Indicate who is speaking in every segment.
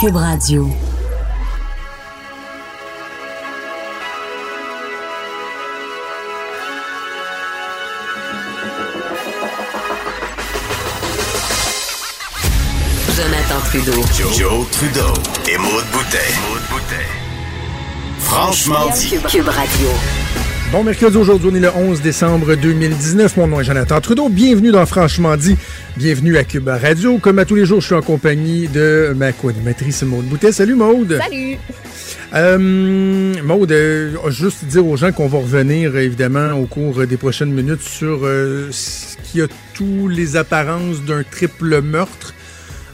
Speaker 1: Cube Radio. Jonathan Trudeau.
Speaker 2: Joe, Trudeau et Maude Boutet. Franchement dit.
Speaker 1: Cube Radio.
Speaker 3: Bon mercredi aujourd'hui, on est le 11 décembre 2019. Mon nom est Jonathan Trudeau. Bienvenue dans Franchement dit. Bienvenue à Cube Radio. Comme à tous les jours, je suis en compagnie de ma co-animatrice Maude Boutet. Salut Maude.
Speaker 4: Salut!
Speaker 3: Euh, Maude, euh, juste dire aux gens qu'on va revenir évidemment au cours des prochaines minutes sur euh, ce qui a tous les apparences d'un triple meurtre.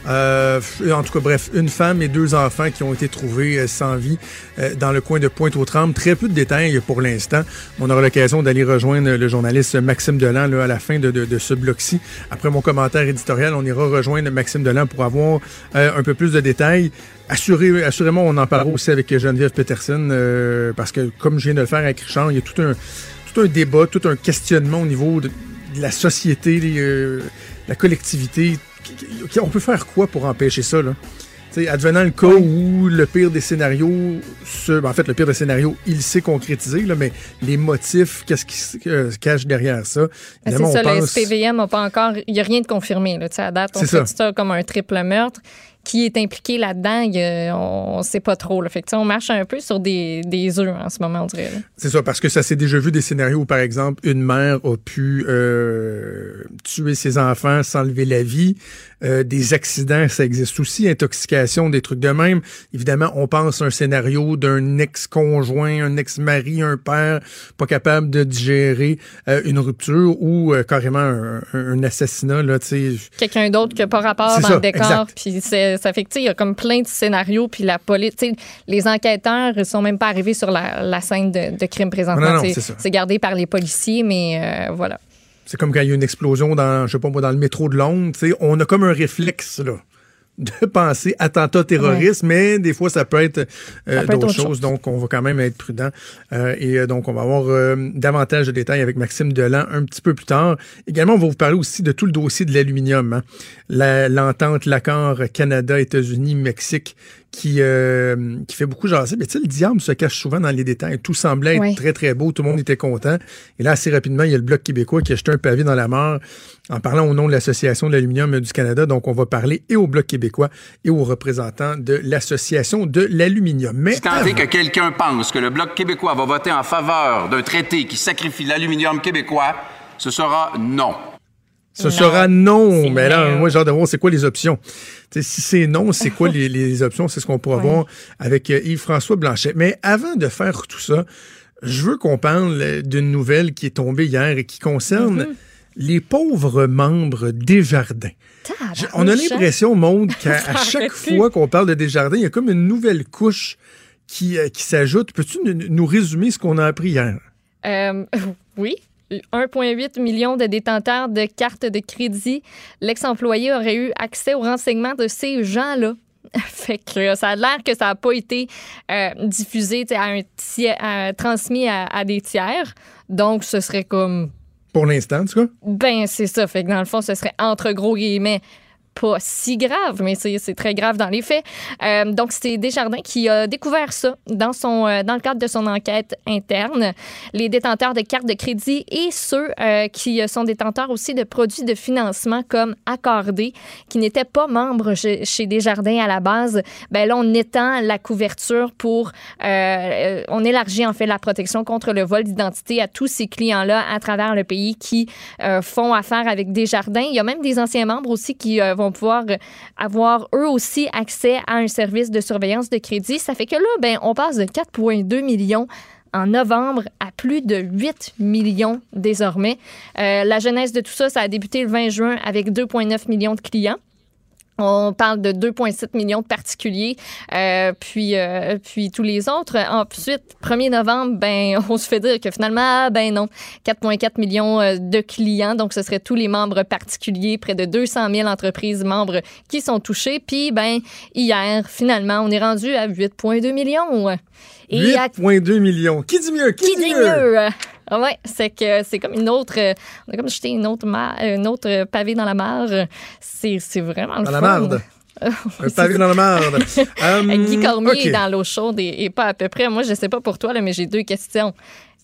Speaker 3: Euh, en tout cas, bref, une femme et deux enfants qui ont été trouvés euh, sans vie euh, dans le coin de Pointe-aux-Trembles. Très peu de détails pour l'instant. On aura l'occasion d'aller rejoindre le journaliste Maxime Delan à la fin de, ce bloc-ci. Après mon commentaire éditorial, on ira rejoindre Maxime Delan pour avoir un peu plus de détails. Assuré, assurément, on en parlera aussi avec Geneviève Peterson parce que, comme je viens de le faire avec Richard, il y a tout un, tout un débat, tout un questionnement au niveau de, de la société, les, la collectivité on peut faire quoi pour empêcher ça, là? T'sais, advenant le cas où le pire des scénarios, se, ben, en fait, le pire des scénarios, il s'est concrétisé, là, mais les motifs, qu'est-ce qui se euh, cache derrière ça?
Speaker 4: Ben, c'est ça, pense... le SPVM n'a pas encore, il n'y a rien de confirmé, là, à date. On fait ça. ça comme un triple meurtre qui est impliqué là-dedans, on ne sait pas trop. Fait on marche un peu sur des, œufs en ce moment, on dirait.
Speaker 3: C'est ça, parce que ça s'est déjà vu des scénarios où, par exemple, une mère a pu euh, tuer ses enfants sans lever la vie. Euh, des accidents, ça existe aussi, intoxication, des trucs de même. Évidemment, on pense à un scénario d'un ex-conjoint, un ex-mari, un père pas capable de digérer euh, une rupture ou euh, carrément un, un, assassinat. Là,
Speaker 4: Quelqu'un d'autre qui n'a pas rapport dans ça, le décor. Puis ça fait que, il y a comme plein de scénarios. Puis la police, les enquêteurs ne sont même pas arrivés sur la, la scène de, de crime présentement. C'est gardé par les policiers, mais voilà.
Speaker 3: C'est comme quand il y a une explosion dans, je sais pas moi, dans le métro de Londres. On a comme un réflexe, là de penser attentat terroriste, mais des fois ça peut être euh, d'autres choses, donc on va quand même être prudent. Euh, et euh, donc on va avoir euh, davantage de détails avec Maxime Delan un petit peu plus tard. Également, on va vous parler aussi de tout le dossier de l'aluminium, hein. l'entente, l'accord Canada, États-Unis, Mexique qui, euh, qui fait beaucoup jaser. Mais tu sais, le diable se cache souvent dans les détails. Tout semblait être très, très beau. Tout le monde était content. Et là, assez rapidement, il y a le Bloc québécois qui a jeté un pavé dans la mort en parlant au nom de l'Association de l'aluminium du Canada. Donc, on va parler et au Bloc québécois et aux représentants de l'Association de l'aluminium.
Speaker 5: Mais si tant est que quelqu'un pense que le Bloc québécois va voter en faveur d'un traité qui sacrifie l'aluminium québécois, ce sera non.
Speaker 3: Ce sera non. Mais là, moi, j'ai hâte de voir c'est quoi les options. si c'est non, c'est quoi les, les, options? C'est ce qu'on pourra voir avec euh, Yves-François Blanchet. Mais avant de faire tout ça, je veux qu'on parle d'une nouvelle qui est tombée hier et qui concerne mm-hmm. les pauvres membres des jardins. On a l'impression, monde, qu'à chaque fois qu'on parle de Desjardins, il y a comme une nouvelle couche qui, euh, qui s'ajoute. Peux-tu nous résumer ce qu'on a appris hier?
Speaker 4: Euh, oui. 1,8 million de détenteurs de cartes de crédit. L'ex-employé aurait eu accès aux renseignements de ces gens-là. fait que ça a l'air que ça n'a pas été euh, diffusé, à un tiers, transmis à, des tiers. Donc, ce serait comme.
Speaker 3: Pour l'instant, en tout cas?
Speaker 4: Ben, c'est ça. Fait que dans le fond, ce serait entre gros guillemets pas si grave, mais c'est très grave dans les faits. Euh, donc, c'est Desjardins qui a découvert ça dans, son, euh, dans le cadre de son enquête interne. Les détenteurs de cartes de crédit et ceux euh, qui sont détenteurs aussi de produits de financement comme Accordé, qui n'étaient pas membres chez, Desjardins à la base, ben là, on étend la couverture pour... on élargit en fait la protection contre le vol d'identité à tous ces clients-là à travers le pays qui font affaire avec Desjardins. Il y a même des anciens membres aussi qui vont pouvoir avoir eux aussi accès à un service de surveillance de crédit. Ça fait que là, ben, on passe de 4,2 millions en novembre à plus de 8 millions désormais. Euh, la genèse de tout ça, ça a débuté le 20 juin avec 2,9 millions de clients. On parle de 2,7 millions de particuliers, euh, puis euh, puis tous les autres. Ensuite, 1er novembre, ben on se fait dire que finalement, ah, ben non, 4,4 millions euh, de clients, donc ce serait tous les membres particuliers, près de 200 000 entreprises membres qui sont touchés. Puis ben hier, finalement, on est rendu à 8,2 millions.
Speaker 3: 8,2 millions. Qui dit mieux?
Speaker 4: Qui, dit mieux? Ouais, c'est que c'est comme une autre. on a comme jeté une autre, une autre pavé dans la mare. C'est, c'est vraiment le
Speaker 3: Dans la marde? Un pavé dans la marde.
Speaker 4: Euh, Guy Cormier est dans l'eau chaude et, et pas à peu près. Moi, je sais pas pour toi, là, mais j'ai deux questions.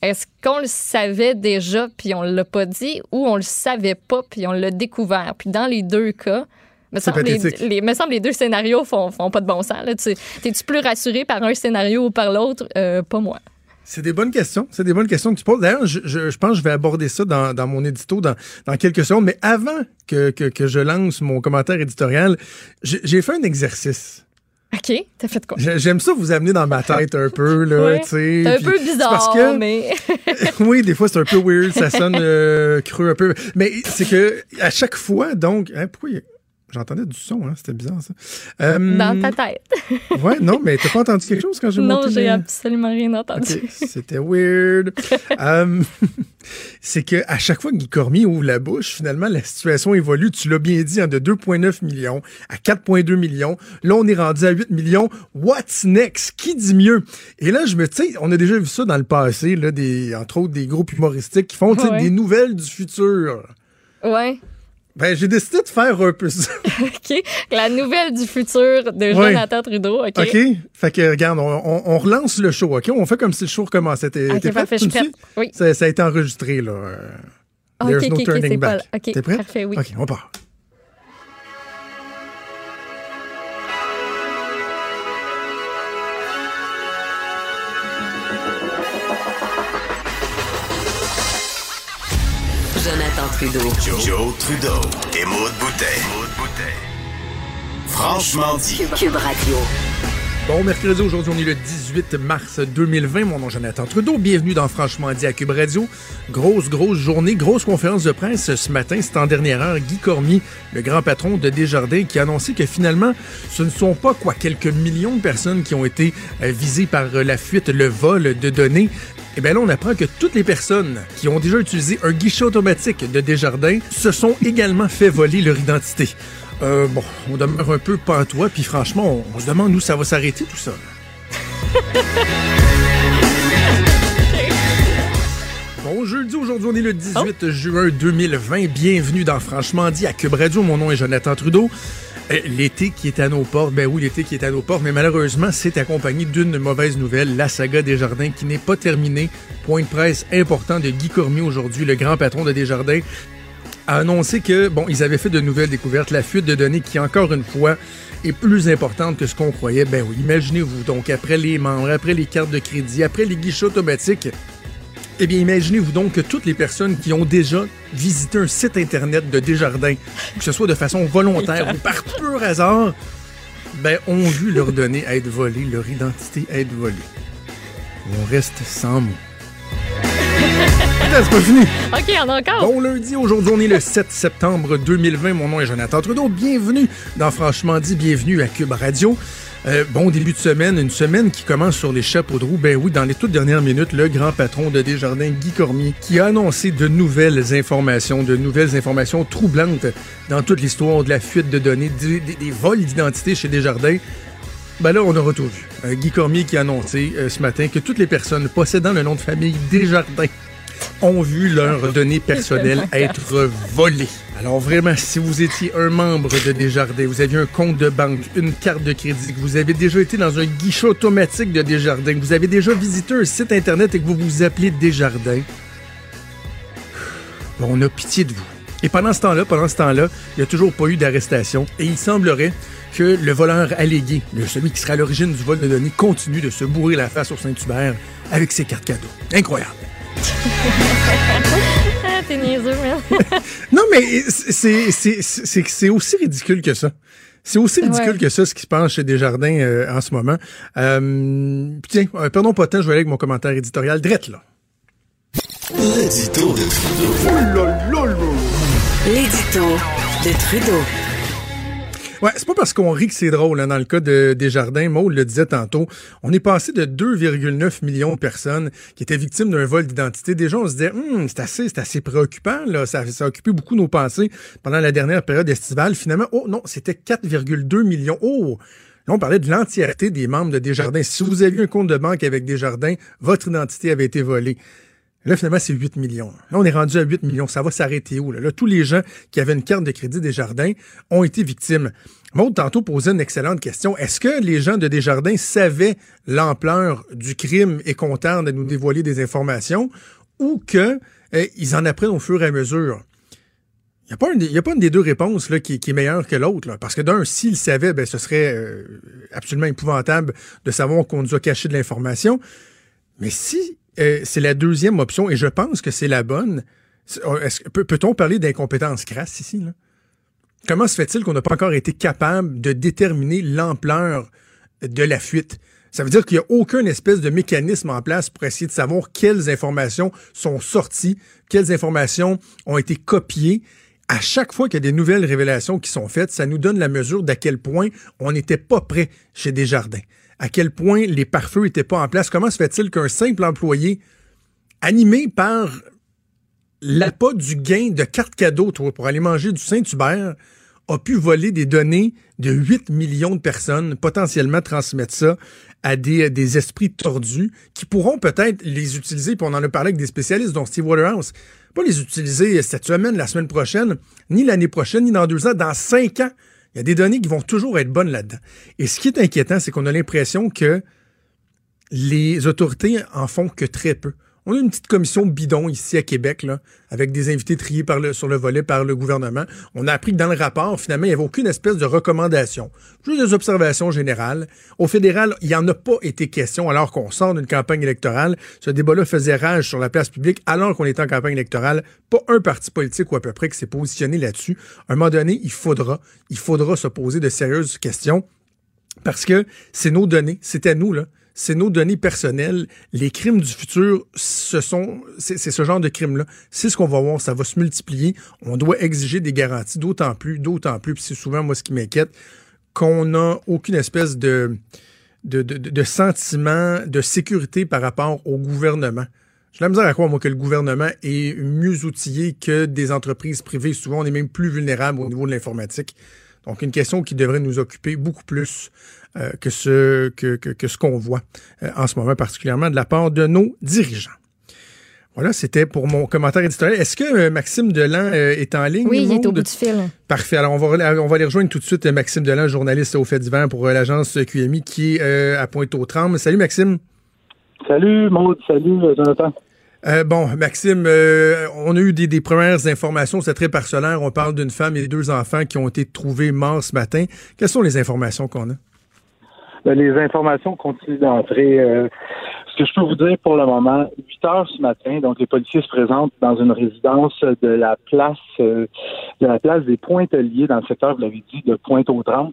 Speaker 4: Est-ce qu'on le savait déjà puis on l'a pas dit ou on le savait pas puis on l'a découvert? Puis dans les deux cas, me semble, les, les- me semble les deux scénarios font, font pas de bon sens. T'es-tu plus rassuré par un scénario ou par l'autre? Euh, pas moi.
Speaker 3: C'est des bonnes questions. C'est des bonnes questions que tu poses. D'ailleurs, je, je- je pense que je vais aborder ça dans, dans mon édito dans, dans quelques secondes. Mais avant que, que, que je lance mon commentaire éditorial, j'ai fait un exercice.
Speaker 4: OK, t'as fait quoi?
Speaker 3: J'ai- J'aime ça vous amener dans ma tête un peu, là,
Speaker 4: Ouais. C'est un peu bizarre,
Speaker 3: parce que-
Speaker 4: mais.
Speaker 3: oui, des fois, c'est un peu weird, ça sonne euh, creux un peu. Mais c'est que à chaque fois, donc, hein, pourquoi J'entendais du son, hein, c'était bizarre ça. Euh,
Speaker 4: Dans ta tête.
Speaker 3: Ouais, non, mais t'as pas entendu quelque chose quand j'ai
Speaker 4: Non,
Speaker 3: monté
Speaker 4: j'ai
Speaker 3: mes-
Speaker 4: absolument rien entendu.
Speaker 3: C'était weird. Euh, c'est que à chaque fois que Guy Cormier ouvre la bouche, finalement, la situation évolue. Tu l'as bien dit, hein, de 2,9 millions à 4,2 millions. Là, on est rendu à 8 millions. What's next? Qui dit mieux? Et là, je me, tu sais, on a déjà vu ça dans le passé, là, des, entre autres, des groupes humoristiques qui font,
Speaker 4: Ouais.
Speaker 3: des nouvelles du futur.
Speaker 4: Ouais.
Speaker 3: Ben, j'ai décidé de faire un peu ça.
Speaker 4: OK. La nouvelle du futur de. Jonathan Trudeau. OK.
Speaker 3: OK? Fait que, regarde, on, on- on relance le show, OK? On fait comme si le show recommençait.
Speaker 4: OK,
Speaker 3: prête?
Speaker 4: parfait, je suis prête. Oui.
Speaker 3: Ça, ça a été enregistré, là. Euh,
Speaker 4: Ah,
Speaker 3: There's
Speaker 4: OK,
Speaker 3: no
Speaker 4: OK, OK,
Speaker 3: turning
Speaker 4: c'est pas
Speaker 3: back.
Speaker 4: OK,
Speaker 3: T'es prêt?
Speaker 4: parfait, oui.
Speaker 3: OK, on part.
Speaker 1: Jonathan Trudeau.
Speaker 2: Joe, Joe Trudeau et Maude Boutet. Franchement dit.
Speaker 1: Cube, Cube Radio.
Speaker 3: Bon, mercredi, aujourd'hui, on est le 18 mars 2020. Mon nom est Jonathan Trudeau. Bienvenue dans Franchement dit à Cube Radio. Grosse, grosse journée, grosse conférence de presse ce matin. C'est en dernière heure Guy Cormier, le grand patron de Desjardins, qui a annoncé que finalement, ce ne sont pas quoi quelques millions de personnes qui ont été euh, visées par euh, la fuite, le vol de données. Et bien là, on apprend que toutes les personnes qui ont déjà utilisé un guichet automatique de Desjardins se sont également fait voler leur identité. Euh, bon, on demeure un peu pantois, puis franchement, on, on se demande où ça va s'arrêter tout ça. Bon jeudi, aujourd'hui on est le 18 juin 2020. Bienvenue dans Franchement dit à Cube Radio. Mon nom est Jonathan Trudeau. Euh, L'été qui est à nos portes, ben oui, l'été qui est à nos portes, mais malheureusement, c'est accompagné d'une mauvaise nouvelle, la saga Desjardins qui n'est pas terminée. Point de presse important de Guy Cormier aujourd'hui, le grand patron de Desjardins, a annoncé que, bon, ils avaient fait de nouvelles découvertes, la fuite de données qui, encore une fois, est plus importante que ce qu'on croyait. Ben oui, imaginez-vous, donc, après les membres, après les cartes de crédit, après les guichets automatiques, eh bien, imaginez-vous donc que toutes les personnes qui ont déjà visité un site Internet de Desjardins, que ce soit de façon volontaire ou par pur hasard, ben, ont vu leurs données être volées, leur identité être volée. On reste sans mots. C'est pas fini!
Speaker 4: OK, on a encore.
Speaker 3: Bon lundi, aujourd'hui on est le 7 septembre 2020. Mon nom est Jonathan Trudeau. Bienvenue dans Franchement dit, bienvenue à Cube Radio. Euh, bon début de semaine, une semaine qui commence sur les chapeaux de roue. Ben oui, dans les toutes dernières minutes, le grand patron de Desjardins, Guy Cormier, qui a annoncé de nouvelles informations, de nouvelles informations troublantes dans toute l'histoire de la fuite de données, des, vols d'identité chez Desjardins. Ben là, on aura tout. Euh, Guy Cormier qui a annoncé euh, ce matin que toutes les personnes possédant le nom de famille Desjardins ont vu leurs données personnelles être volées. Alors vraiment, si vous étiez un membre de Desjardins, vous aviez un compte de banque, une carte de crédit, que vous avez déjà été dans un guichet automatique de Desjardins, que vous avez déjà visité un site Internet et que vous vous appelez Desjardins, bon, on a pitié de vous. Et pendant ce temps-là, pendant ce temps-là, il n'y a toujours pas eu d'arrestation. Et il semblerait que le voleur allégué, le, celui qui serait à l'origine du vol de données, continue de se bourrer la face au Saint-Hubert avec ses cartes cadeaux. Incroyable.
Speaker 4: Ah, t'es niaiseux, man.
Speaker 3: Non, mais c'est c'est- c'est c'est aussi ridicule que ça. C'est aussi ridicule
Speaker 4: Ouais.
Speaker 3: que ça, ce qui se passe chez Desjardins euh, en ce moment. Euh, puis tiens, euh, perdons pas de temps, je vais aller avec mon commentaire éditorial. Drette, là.
Speaker 2: L'édito de Trudeau.
Speaker 1: L'édito de Trudeau.
Speaker 3: Ouais, c'est pas parce qu'on rit que c'est drôle. hein, dans le cas de Desjardins, Maud le disait tantôt, on est passé de 2,9 millions de personnes qui étaient victimes d'un vol d'identité. Déjà, on se disait, Hum, c'est assez, c'est assez préoccupant. Là. Ça, ça a occupé beaucoup nos pensées pendant la dernière période estivale. Finalement, oh non, c'était 4,2 millions. Oh! Là, on parlait de l'entièreté des membres de Desjardins. Si vous aviez un compte de banque avec Desjardins, votre identité avait été volée. Là, finalement, c'est 8 millions. Là, on est rendu à 8 millions. Ça va s'arrêter où? Là? tous les gens qui avaient une carte de crédit des jardins ont été victimes. Maud, tantôt, posait une excellente question. Est-ce que les gens de Desjardins savaient l'ampleur du crime et contents de nous dévoiler des informations ou qu'ils eh, en apprennent au fur et à mesure? Il n'y a, pas une des deux réponses là, qui, est meilleure que l'autre. Parce que d'un, s'ils savaient, ben, ce serait euh, absolument épouvantable de savoir qu'on nous a caché de l'information. Mais si euh, c'est la deuxième option, et je pense que c'est la bonne, oh, peut-on parler d'incompétence crasse ici? Comment se fait-il qu'on n'a pas encore été capable de déterminer l'ampleur de la fuite? Ça veut dire qu'il n'y a aucun espèce de mécanisme en place pour essayer de savoir quelles informations sont sorties, quelles informations ont été copiées à chaque fois qu'il y a des nouvelles révélations qui sont faites, ça nous donne la mesure d'à quel point on n'était pas prêt chez Desjardins, à quel point les pare-feux n'étaient pas en place. Comment se fait-il qu'un simple employé, animé par l'appât du gain de cartes cadeaux pour aller manger du Saint-Hubert, a pu voler des données de 8 millions de personnes, potentiellement transmettre ça à des, des esprits tordus qui pourront peut-être les utiliser, puis on en a parlé avec des spécialistes, dont Steve Waterhouse, pas les utiliser cette semaine, la semaine prochaine, ni l'année prochaine, ni dans deux ans, dans cinq ans. Il y a des données qui vont toujours être bonnes là-dedans. Et ce qui est inquiétant, c'est qu'on a l'impression que les autorités en font que très peu. On a une petite commission bidon ici à Québec, là, avec des invités triés sur le volet par le gouvernement. On a appris que dans le rapport, finalement, il n'y avait aucune espèce de recommandation. Juste des observations générales. Au fédéral, il n'y en a pas été question alors qu'on sort d'une campagne électorale. Ce débat-là faisait rage sur la place publique alors qu'on était en campagne électorale. Pas un parti politique ou à peu près qui s'est positionné là-dessus. À un moment donné, il faudra, il faudra se poser de sérieuses questions parce que c'est nos données, c'est à nous, là c'est nos données personnelles. Les crimes du futur, ce sont, c'est ce genre de crimes-là. C'est ce qu'on va voir, ça va se multiplier. On doit exiger des garanties, d'autant plus, d'autant plus. Puis c'est souvent moi ce qui m'inquiète, qu'on n'a aucune espèce de, de, de, sentiment de sécurité par rapport au gouvernement. J'ai la misère à croire, moi, que le gouvernement est mieux outillé que des entreprises privées. Souvent, on est même plus vulnérable au niveau de l'informatique. Donc, une question qui devrait nous occuper beaucoup plus euh, que ce que, que, ce qu'on voit euh, en ce moment, particulièrement de la part de nos dirigeants. Voilà, c'était pour mon commentaire éditorial. Est-ce que euh, Maxime Delan est en ligne?
Speaker 4: Oui, il est au bout du fil.
Speaker 3: Parfait. Alors, on va, on va aller rejoindre tout de suite Maxime Delan, journaliste au fait divers pour l'agence QMI qui est à Pointe-aux-Trembles. Salut, Maxime.
Speaker 6: Salut, Maud. Salut, Jonathan.
Speaker 3: bon, Maxime, on a eu des, des premières informations, c'est très parcellaire. On parle d'une femme et deux enfants qui ont été trouvés morts ce matin. Quelles sont les informations qu'on a?
Speaker 6: Ben, les informations continuent d'entrer. Euh, ce que je peux vous dire pour le moment, 8 heures ce matin, donc les policiers se présentent dans une résidence de la place euh, de la place des Pointeliers dans le secteur, vous l'avez dit, de Pointe-aux-Trembles.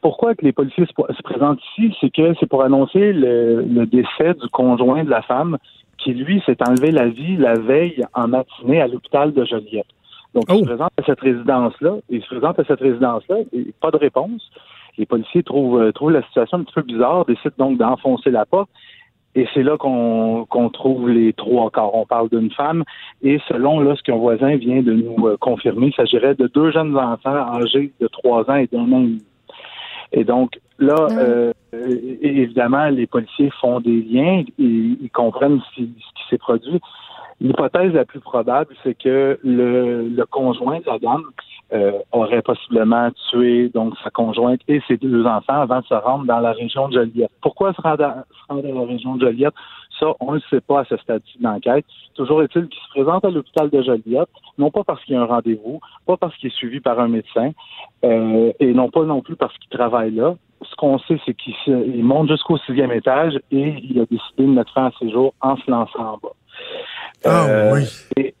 Speaker 6: Pourquoi que les policiers se, présentent ici? C'est que c'est pour annoncer le, décès du conjoint de la femme qui, lui, s'est enlevé la vie la veille en matinée à l'hôpital de Joliette. Donc, il se oh! présente à cette résidence-là. Il se présente à cette résidence-là. Et pas de réponse. Les policiers trouvent, euh, trouvent la situation un petit peu bizarre, décident donc d'enfoncer la porte. Et c'est là qu'on trouve les trois corps. On parle d'une femme et selon là, ce qu'un voisin vient de nous euh, confirmer, il s'agirait de deux jeunes enfants âgés de trois ans et d'un an et donc là, ah euh, évidemment, les policiers font des liens, et, ils comprennent ce qui, s'est produit. L'hypothèse la plus probable, c'est que le, le conjoint de la dame euh, aurait possiblement tué donc sa conjointe et ses deux enfants avant de se rendre dans la région de Joliette. Pourquoi se rendre, dans la région de Joliette? Ça, on ne le sait pas à ce stade-ci d'enquête. Toujours est-il qu'il se présente à l'hôpital de Joliette, non pas parce qu'il y a un rendez-vous, pas parce qu'il est suivi par un médecin, euh, et non pas non plus parce qu'il travaille là. Ce qu'on sait, c'est qu'il monte jusqu'au sixième étage et il a décidé de mettre fin à ses jours en se lançant en bas.
Speaker 3: Ah euh, oui.
Speaker 6: Et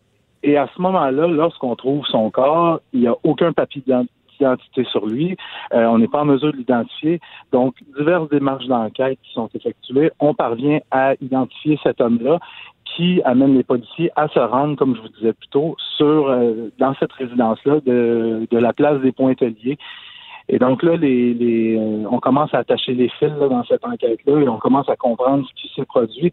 Speaker 6: à ce moment-là, lorsqu'on trouve son corps, il n'y a aucun papier d'identité sur lui. Euh, on n'est pas en mesure de l'identifier. Donc, diverses démarches d'enquête qui sont effectuées, on parvient à identifier cet homme-là qui amène les policiers à se rendre, comme je vous disais plus tôt, sur euh, dans cette résidence-là de, de la place des Pointeliers. Et donc là, les, les euh, on commence à attacher les fils dans cette enquête-là et on commence à comprendre ce qui s'est produit.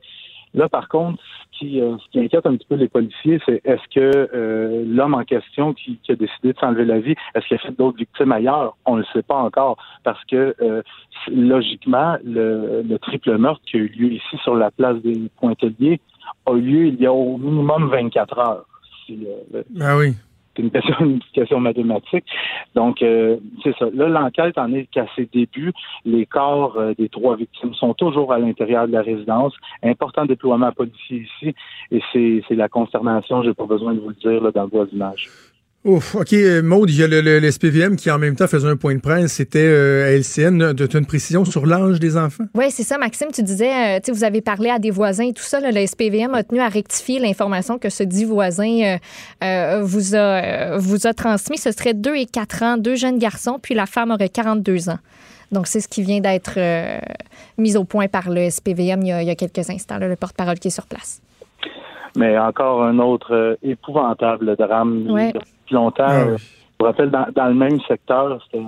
Speaker 6: Là, par contre, ce qui, euh, ce qui inquiète un petit peu les policiers, c'est est-ce que euh, l'homme en question qui, a décidé de s'enlever la vie, est-ce qu'il a fait d'autres victimes ailleurs? On ne le sait pas encore parce que euh, logiquement, le, triple meurtre qui a eu lieu ici sur la place des Pointeliers a lieu il y a au minimum 24 heures. Euh,
Speaker 3: Ah oui.
Speaker 6: C'est une question, mathématique. Donc, euh, c'est ça. Là, l'enquête en est qu'à ses débuts. Les corps euh, des trois victimes sont toujours à l'intérieur de la résidence. Important déploiement policier ici. Et c'est c'est la consternation, j'ai pas besoin de vous le dire, là, dans le voisinage.
Speaker 3: Ouf, OK, euh, Maude, il y a le, le- le SPVM qui en même temps faisait un point de presse. C'était euh, à LCN. Tu as une précision sur l'âge des enfants?
Speaker 4: Oui, c'est ça, Maxime. Tu disais, euh, tu sais, vous avez parlé à des voisins et tout ça. là, le SPVM a tenu à rectifier l'information que ce dit voisin euh, euh, vous, a, euh, vous a transmis. Ce serait 2 et 4 ans, deux jeunes garçons, puis la femme aurait 42 ans. Donc, c'est ce qui vient d'être euh, mis au point par le SPVM il y a, il y a quelques instants, là, le porte-parole qui est sur place.
Speaker 6: Mais encore un autre euh, épouvantable drame.
Speaker 4: Ouais.
Speaker 6: Depuis longtemps, euh, je me rappelle, dans, dans le même secteur, c'était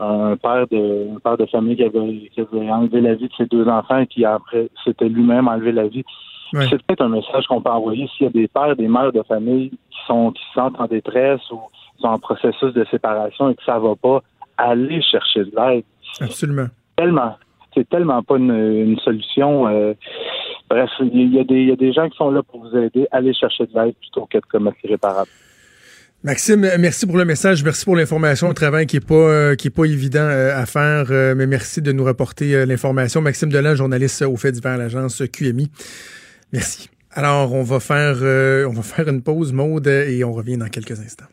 Speaker 6: un, père de un père de famille qui avait, qui avait enlevé la vie de ses deux enfants et qui après s'était lui-même enlevé la vie.
Speaker 3: Ouais.
Speaker 6: C'est peut-être un message qu'on peut envoyer s'il y a des pères, des mères de famille qui sont qui se sentent en détresse ou sont en processus de séparation et que ça va pas, aller chercher de l'aide.
Speaker 3: Absolument.
Speaker 6: Tellement, c'est tellement pas une, une solution. euh, bref, il y, a des, il y a des gens qui sont là pour vous aider. Allez chercher de l'aide plutôt que de commettre l'irréparable.
Speaker 3: Maxime, euh, merci pour le message, merci pour l'information, un travail qui est pas euh, qui est pas évident euh, à faire, euh, mais merci de nous rapporter euh, l'information. Maxime Delan, journaliste au fait divers à l'agence QMI. Merci. Alors, on va faire euh, on va faire une pause mode et on revient dans quelques instants.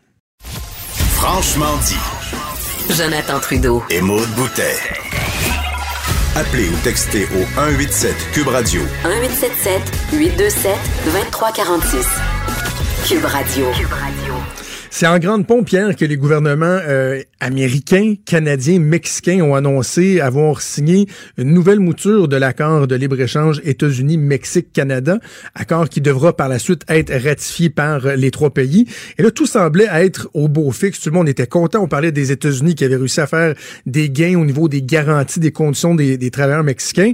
Speaker 2: Franchement dit.
Speaker 1: Jonathan Trudeau.
Speaker 2: Et Maude Boutet. Appelez ou textez au 187 Cube Radio
Speaker 1: 1877 827 2346. Cube Radio. Cube Radio.
Speaker 3: C'est en grande pompière que les gouvernements euh, américains, canadiens, mexicains ont annoncé avoir signé une nouvelle mouture de l'accord de libre-échange États-Unis-Mexique-Canada, accord qui devra par la suite être ratifié par euh, les trois pays. Et là, tout semblait être au beau fixe. Tout le monde était content. On parlait des États-Unis qui avaient réussi à faire des gains au niveau des garanties des conditions des, des travailleurs mexicains.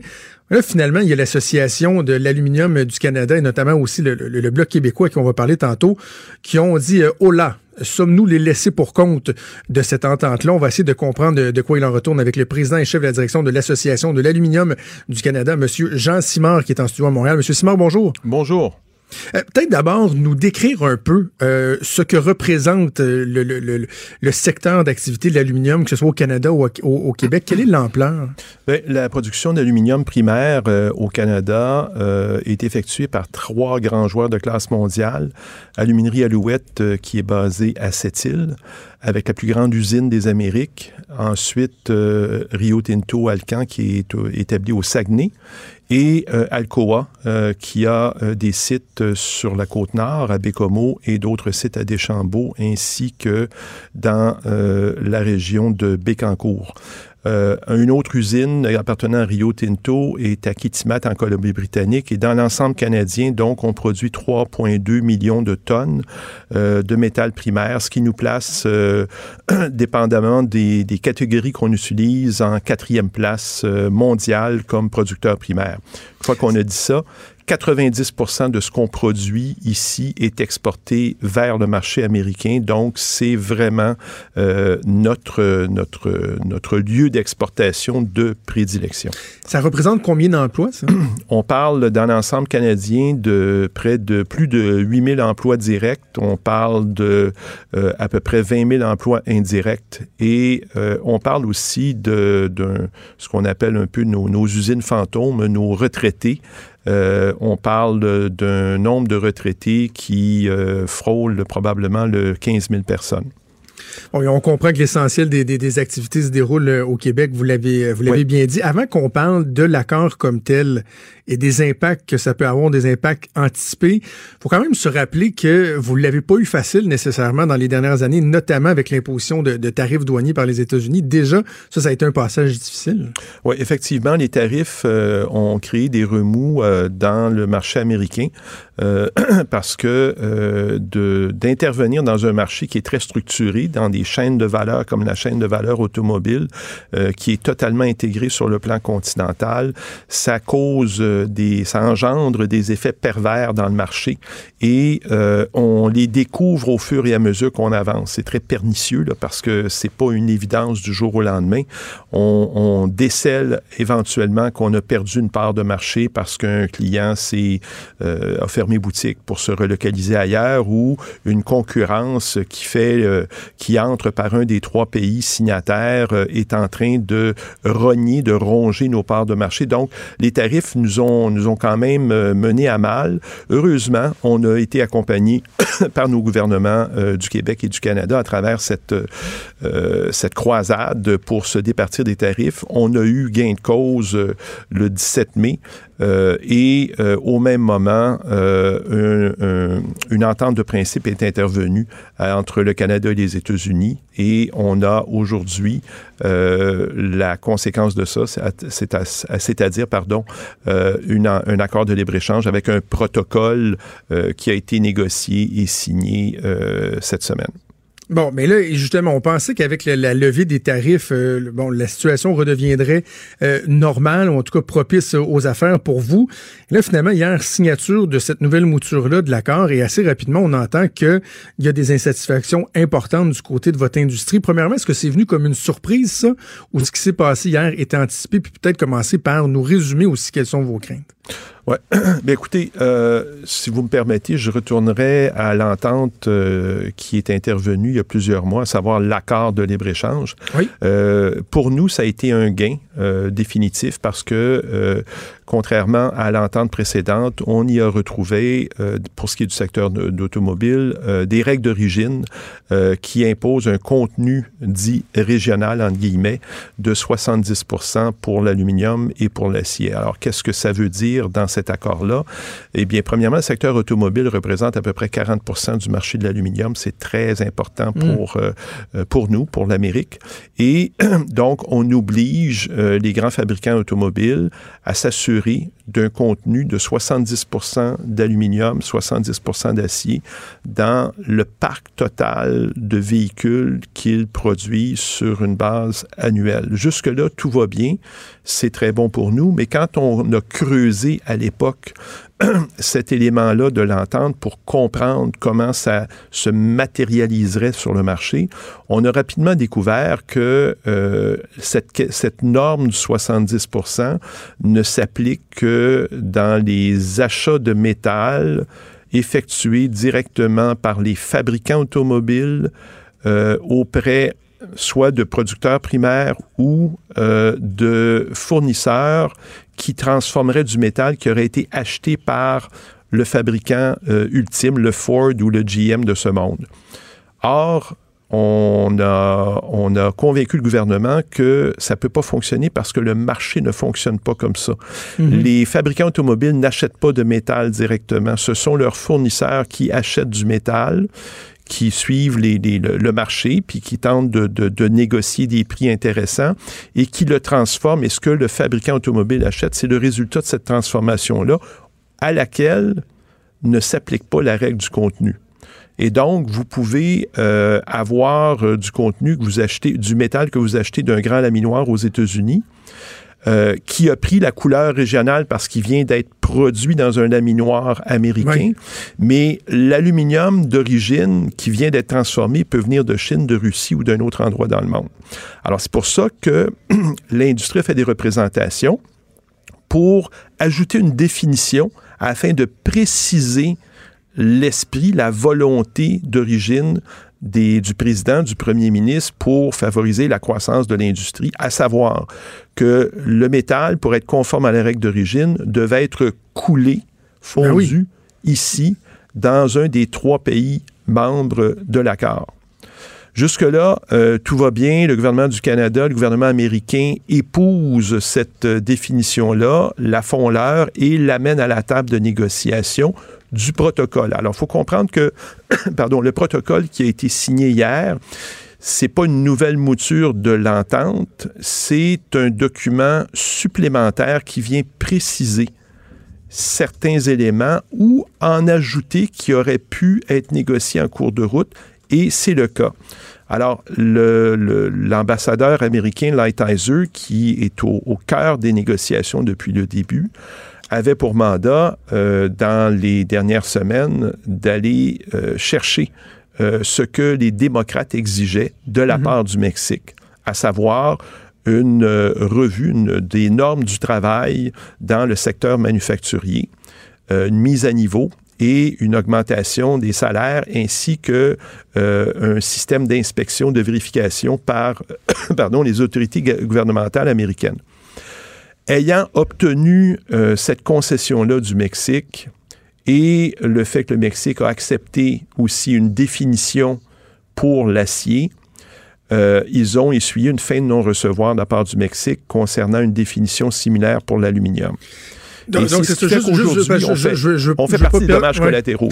Speaker 3: Là, finalement, il y a l'Association de l'aluminium du Canada et notamment aussi le, le- le Bloc québécois, qui on va parler tantôt, qui ont dit euh, là, sommes-nous les laissés pour compte de cette entente-là? On va essayer de comprendre de, quoi il en retourne avec le président et chef de la direction de l'Association de l'aluminium du Canada, M. Jean Simard, qui est en studio à Montréal. Monsieur Simard, bonjour.
Speaker 7: Bonjour.
Speaker 3: Euh, Peut-être d'abord nous décrire un peu euh, ce que représente euh, le, le- le- secteur d'activité de l'aluminium, que ce soit au Canada ou au, Québec. Quelle est l'ampleur?
Speaker 7: Ben, la production d'aluminium primaire au Canada est effectuée par trois grands joueurs de classe mondiale. Aluminerie Alouette, qui est basée à Sept-Îles, avec la plus grande usine des Amériques. Ensuite, euh, Rio Tinto Alcan, qui est euh, établi au Saguenay. Et euh, Alcoa, qui a des sites sur la côte nord, à Bécomo, et d'autres sites à Deschambault, ainsi que dans la région de Bécancour. Euh, une autre usine appartenant à Rio Tinto est à Kitimat, en Colombie-Britannique. Et dans l'ensemble canadien, donc, on produit 3,2 millions de tonnes euh, de métal primaire, ce qui nous place, euh, dépendamment des, des catégories qu'on utilise, en quatrième place mondiale comme producteur primaire. Une fois qu'on a dit ça, 90% de ce qu'on produit ici est exporté vers le marché américain. Donc, c'est vraiment euh, notre, notre, notre lieu d'exportation de prédilection.
Speaker 3: Ça représente combien d'emplois, ça?
Speaker 7: On parle dans l'ensemble canadien de près de plus de 8000 emplois directs. On parle de euh, à peu près 20 000 emplois indirects. Et euh, on parle aussi de, d'un, ce qu'on appelle un peu nos, nos usines fantômes, nos retraités. Euh, on parle d'un nombre de retraités qui euh, frôle probablement le 15 000 personnes.
Speaker 3: Bon, on comprend que l'essentiel des, des- des activités se déroule euh, au Québec, vous l'avez euh, vous l'avez
Speaker 7: Oui.
Speaker 3: bien dit. Avant qu'on parle de l'accord comme tel et des impacts que ça peut avoir, des impacts anticipés, faut quand même se rappeler que vous l'avez pas eu facile nécessairement dans les dernières années, notamment avec l'imposition de, tarifs douaniers par les États-Unis. Déjà, ça, ça a été un passage difficile.
Speaker 7: Oui, effectivement, les tarifs euh, ont créé des remous euh, dans le marché américain. euh, parce que d'intervenir dans un marché qui est très structuré, dans des chaînes de valeur comme la chaîne de valeur automobile, qui est totalement intégrée sur le plan continental, ça cause des, ça engendre des effets pervers dans le marché et on les découvre au fur et à mesure qu'on avance. C'est très pernicieux parce que c'est pas une évidence du jour au lendemain. On, on décèle éventuellement qu'on a perdu une part de marché parce qu'un client s'est euh, a fermé boutique pour se relocaliser ailleurs ou une concurrence qui fait euh, qui entre par un des trois pays signataires euh, est en train de rogner, de ronger nos parts de marché. Donc les tarifs nous ont nous ont quand même mené à mal. Heureusement, on a été accompagné par nos gouvernements du Québec et du Canada à travers cette cette croisade pour se départir des tarifs. On a eu gain de cause le 17 mai euh, et euh, au même moment, euh, une entente de principe est intervenue entre le Canada et les États-Unis et on a aujourd'hui la conséquence de ça, c'est-à-dire, pardon, une, un accord de libre-échange avec un protocole qui a été négocié et signé cette semaine.
Speaker 3: Bon, mais là, justement, on pensait qu'avec la, levée des tarifs, euh, bon, la situation redeviendrait euh, normale, ou en tout cas propice aux affaires pour vous. là, finalement, hier, signature de cette nouvelle mouture-là de l'accord, et assez rapidement, on entend qu'il y a des insatisfactions importantes du côté de votre industrie. Premièrement, est-ce que c'est venu comme une surprise, ça, ou ce qui s'est passé hier était anticipé, puis peut-être commencer par nous résumer aussi quelles sont vos craintes?
Speaker 7: Oui. Bien, écoutez, euh, si vous me permettez, je retournerai à l'entente euh, qui est intervenue il y a plusieurs mois, à savoir l'accord de libre-échange.
Speaker 3: Oui.
Speaker 7: Euh, pour nous, ça a été un gain définitif parce que Contrairement à l'entente précédente, on y a retrouvé, euh, pour ce qui est du secteur d'automobile, euh, des règles d'origine euh, qui imposent un contenu dit régional, entre guillemets, de 70 pour l'aluminium et pour l'acier. Alors, qu'est-ce que ça veut dire dans cet accord-là? Eh bien, premièrement, le secteur automobile représente à peu près 40 du marché de l'aluminium. C'est très important mm. pour, pour nous, pour l'Amérique. Et donc, on oblige les grands fabricants automobiles à s'assurer jury d'un contenu de 70 d'aluminium, 70 d'acier dans le parc total de véhicules qu'ils produisent sur une base annuelle. Jusque-là, tout va bien, c'est très bon pour nous, mais quand on a creusé à l'époque cet élément-là de l'entente pour comprendre comment ça se matérialiserait sur le marché, on a rapidement découvert que euh, cette, cette norme du 70% ne s'applique que dans les achats de métal effectués directement par les fabricants automobiles euh, auprès soit de producteurs primaires ou euh, de fournisseurs qui transformeraient du métal qui aurait été acheté par le fabricant euh, ultime, le Ford ou le GM de ce monde. Or, on a, on a convaincu le gouvernement que ça peut pas fonctionner parce que le marché ne fonctionne pas comme ça. Mhm. Les fabricants automobiles n'achètent pas de métal directement. Ce sont leurs fournisseurs qui achètent du métal, qui suivent le, marché, puis qui tentent de, négocier des prix intéressants et qui le transforment. Et ce que le fabricant automobile achète, c'est le résultat de cette transformation-là, à laquelle ne s'applique pas la règle du contenu. Et donc, vous pouvez euh, avoir euh, du contenu que vous achetez, du métal que vous achetez d'un grand laminoir aux États-Unis, euh, qui a pris la couleur régionale parce qu'il vient d'être produit dans un laminoir américain, mais l'aluminium d'origine qui vient d'être transformé peut venir de Chine, de Russie ou d'un autre endroit dans le monde. Alors c'est pour ça que l'industrie a fait des représentations pour ajouter une définition afin de préciser l'esprit, la volonté d'origine du président, du premier ministre pour favoriser la croissance de l'industrie, à savoir que le métal, pour être conforme à la règle d'origine, devait être coulé, fondu ben ici, dans un des trois pays membres de l'accord. Jusque-là, euh, tout va bien. Le gouvernement du Canada, le gouvernement américain épousent cette définition-là, la font leur et l'amènent à la table de négociation du protocole. Alors, il faut comprendre que, pardon, le protocole qui a été signé hier, c'est pas une nouvelle mouture de l'entente, c'est un document supplémentaire qui vient préciser certains éléments ou en ajouter qui auraient pu être négociés en cours de route, et c'est le cas. Alors, l'ambassadeur américain Lighthizer, qui est au, cœur des négociations depuis le début, avait pour mandat, euh, dans les dernières semaines, d'aller euh, chercher euh, ce que les démocrates exigeaient de la mhm. part du Mexique, à savoir une revue des normes du travail dans le secteur manufacturier, une mise à niveau et une augmentation des salaires ainsi que euh, un système d'inspection, de vérification par pardon, les autorités gouvernementales américaines. Ayant obtenu euh, cette concession-là du Mexique et le fait que le Mexique a accepté aussi une définition pour l'acier, euh, ils ont essuyé une fin de non-recevoir de la part du Mexique concernant une définition similaire pour l'aluminium. Donc, c'est juste, on fait, je, on fait partie des dommages collatéraux.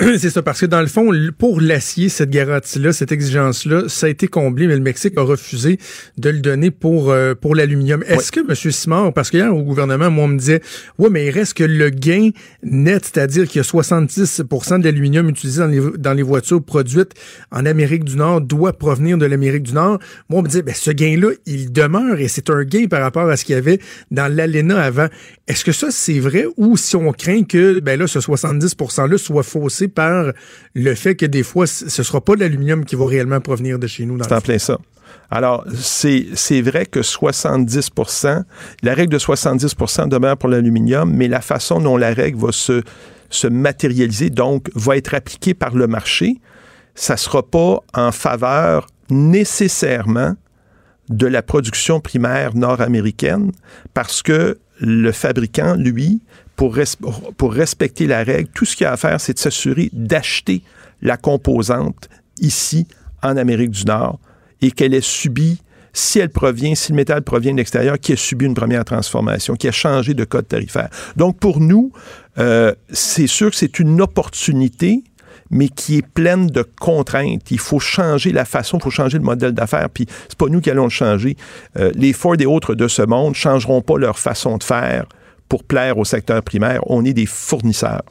Speaker 3: C'est ça, parce que dans le fond, pour l'acier, cette garantie-là, cette exigence-là, ça a été comblé, mais le Mexique a refusé de le donner pour, euh, pour l'aluminium. Est-ce que, M. Simard, parce qu'hier au gouvernement, moi, on me disait, ouais, mais il reste que le gain net, c'est-à-dire qu'il y a 70% de l'aluminium utilisé dans les, dans les voitures produites en Amérique du Nord doit provenir de l'Amérique du Nord. Moi, on me disait, ben, ce gain-là, il demeure et c'est un gain par rapport à ce qu'il y avait dans l'ALENA avant. Est-ce que ça, c'est vrai ou si on craint que ben là, ce 70 %-là soit faussé par le fait que des fois, ce ne sera pas l'aluminium qui va réellement provenir de chez nous.
Speaker 7: C'est en plein ça. Alors, c'est vrai que 70% la règle de 70% demeure pour l'aluminium, mais la façon dont la règle va se, se matérialiser, donc va être appliquée par le marché, ça ne sera pas en faveur nécessairement de la production primaire nord-américaine parce que le fabricant, lui, pour, pour respecter la règle, tout ce qu'il a à faire, c'est de s'assurer d'acheter la composante ici, en Amérique du Nord, et qu'elle ait subi, si elle provient, si le métal provient de l'extérieur, qui a subi une première transformation, qui a changé de code tarifaire. Donc, pour nous, euh, c'est sûr que c'est une opportunité mais qui est pleine de contraintes. Il faut changer la façon, il faut changer le modèle d'affaires, puis c'est pas nous qui allons le changer. Euh, les Ford et autres de ce monde changeront pas leur façon de faire pour plaire au secteur primaire. On est des fournisseurs.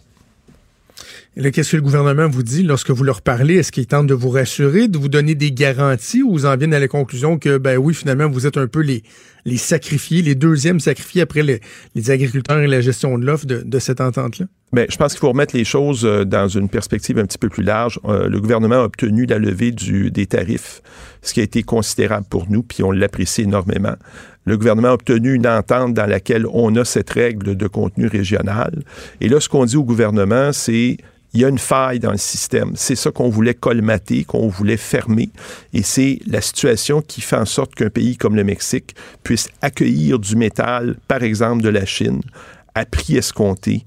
Speaker 3: Qu'est-ce que le gouvernement vous dit lorsque vous leur parlez? Est-ce qu'il tente de vous rassurer, de vous donner des garanties ou vous en viennent à la conclusion que, ben oui, finalement, vous êtes un peu les, les sacrifiés, les deuxièmes sacrifiés après les, les agriculteurs et la gestion de l'offre de, cette entente-là?
Speaker 7: Bien, je pense qu'il faut remettre les choses euh, dans une perspective un petit peu plus large. Euh, le gouvernement a obtenu la levée du, des tarifs, ce qui a été considérable pour nous, puis on l'apprécie énormément. Le gouvernement a obtenu une entente dans laquelle on a cette règle de contenu régional. Et là, ce qu'on dit au gouvernement, c'est il y a une faille dans le système. C'est ça qu'on voulait colmater, qu'on voulait fermer. Et c'est la situation qui fait en sorte qu'un pays comme le Mexique puisse accueillir du métal, par exemple de la Chine, à prix escompté,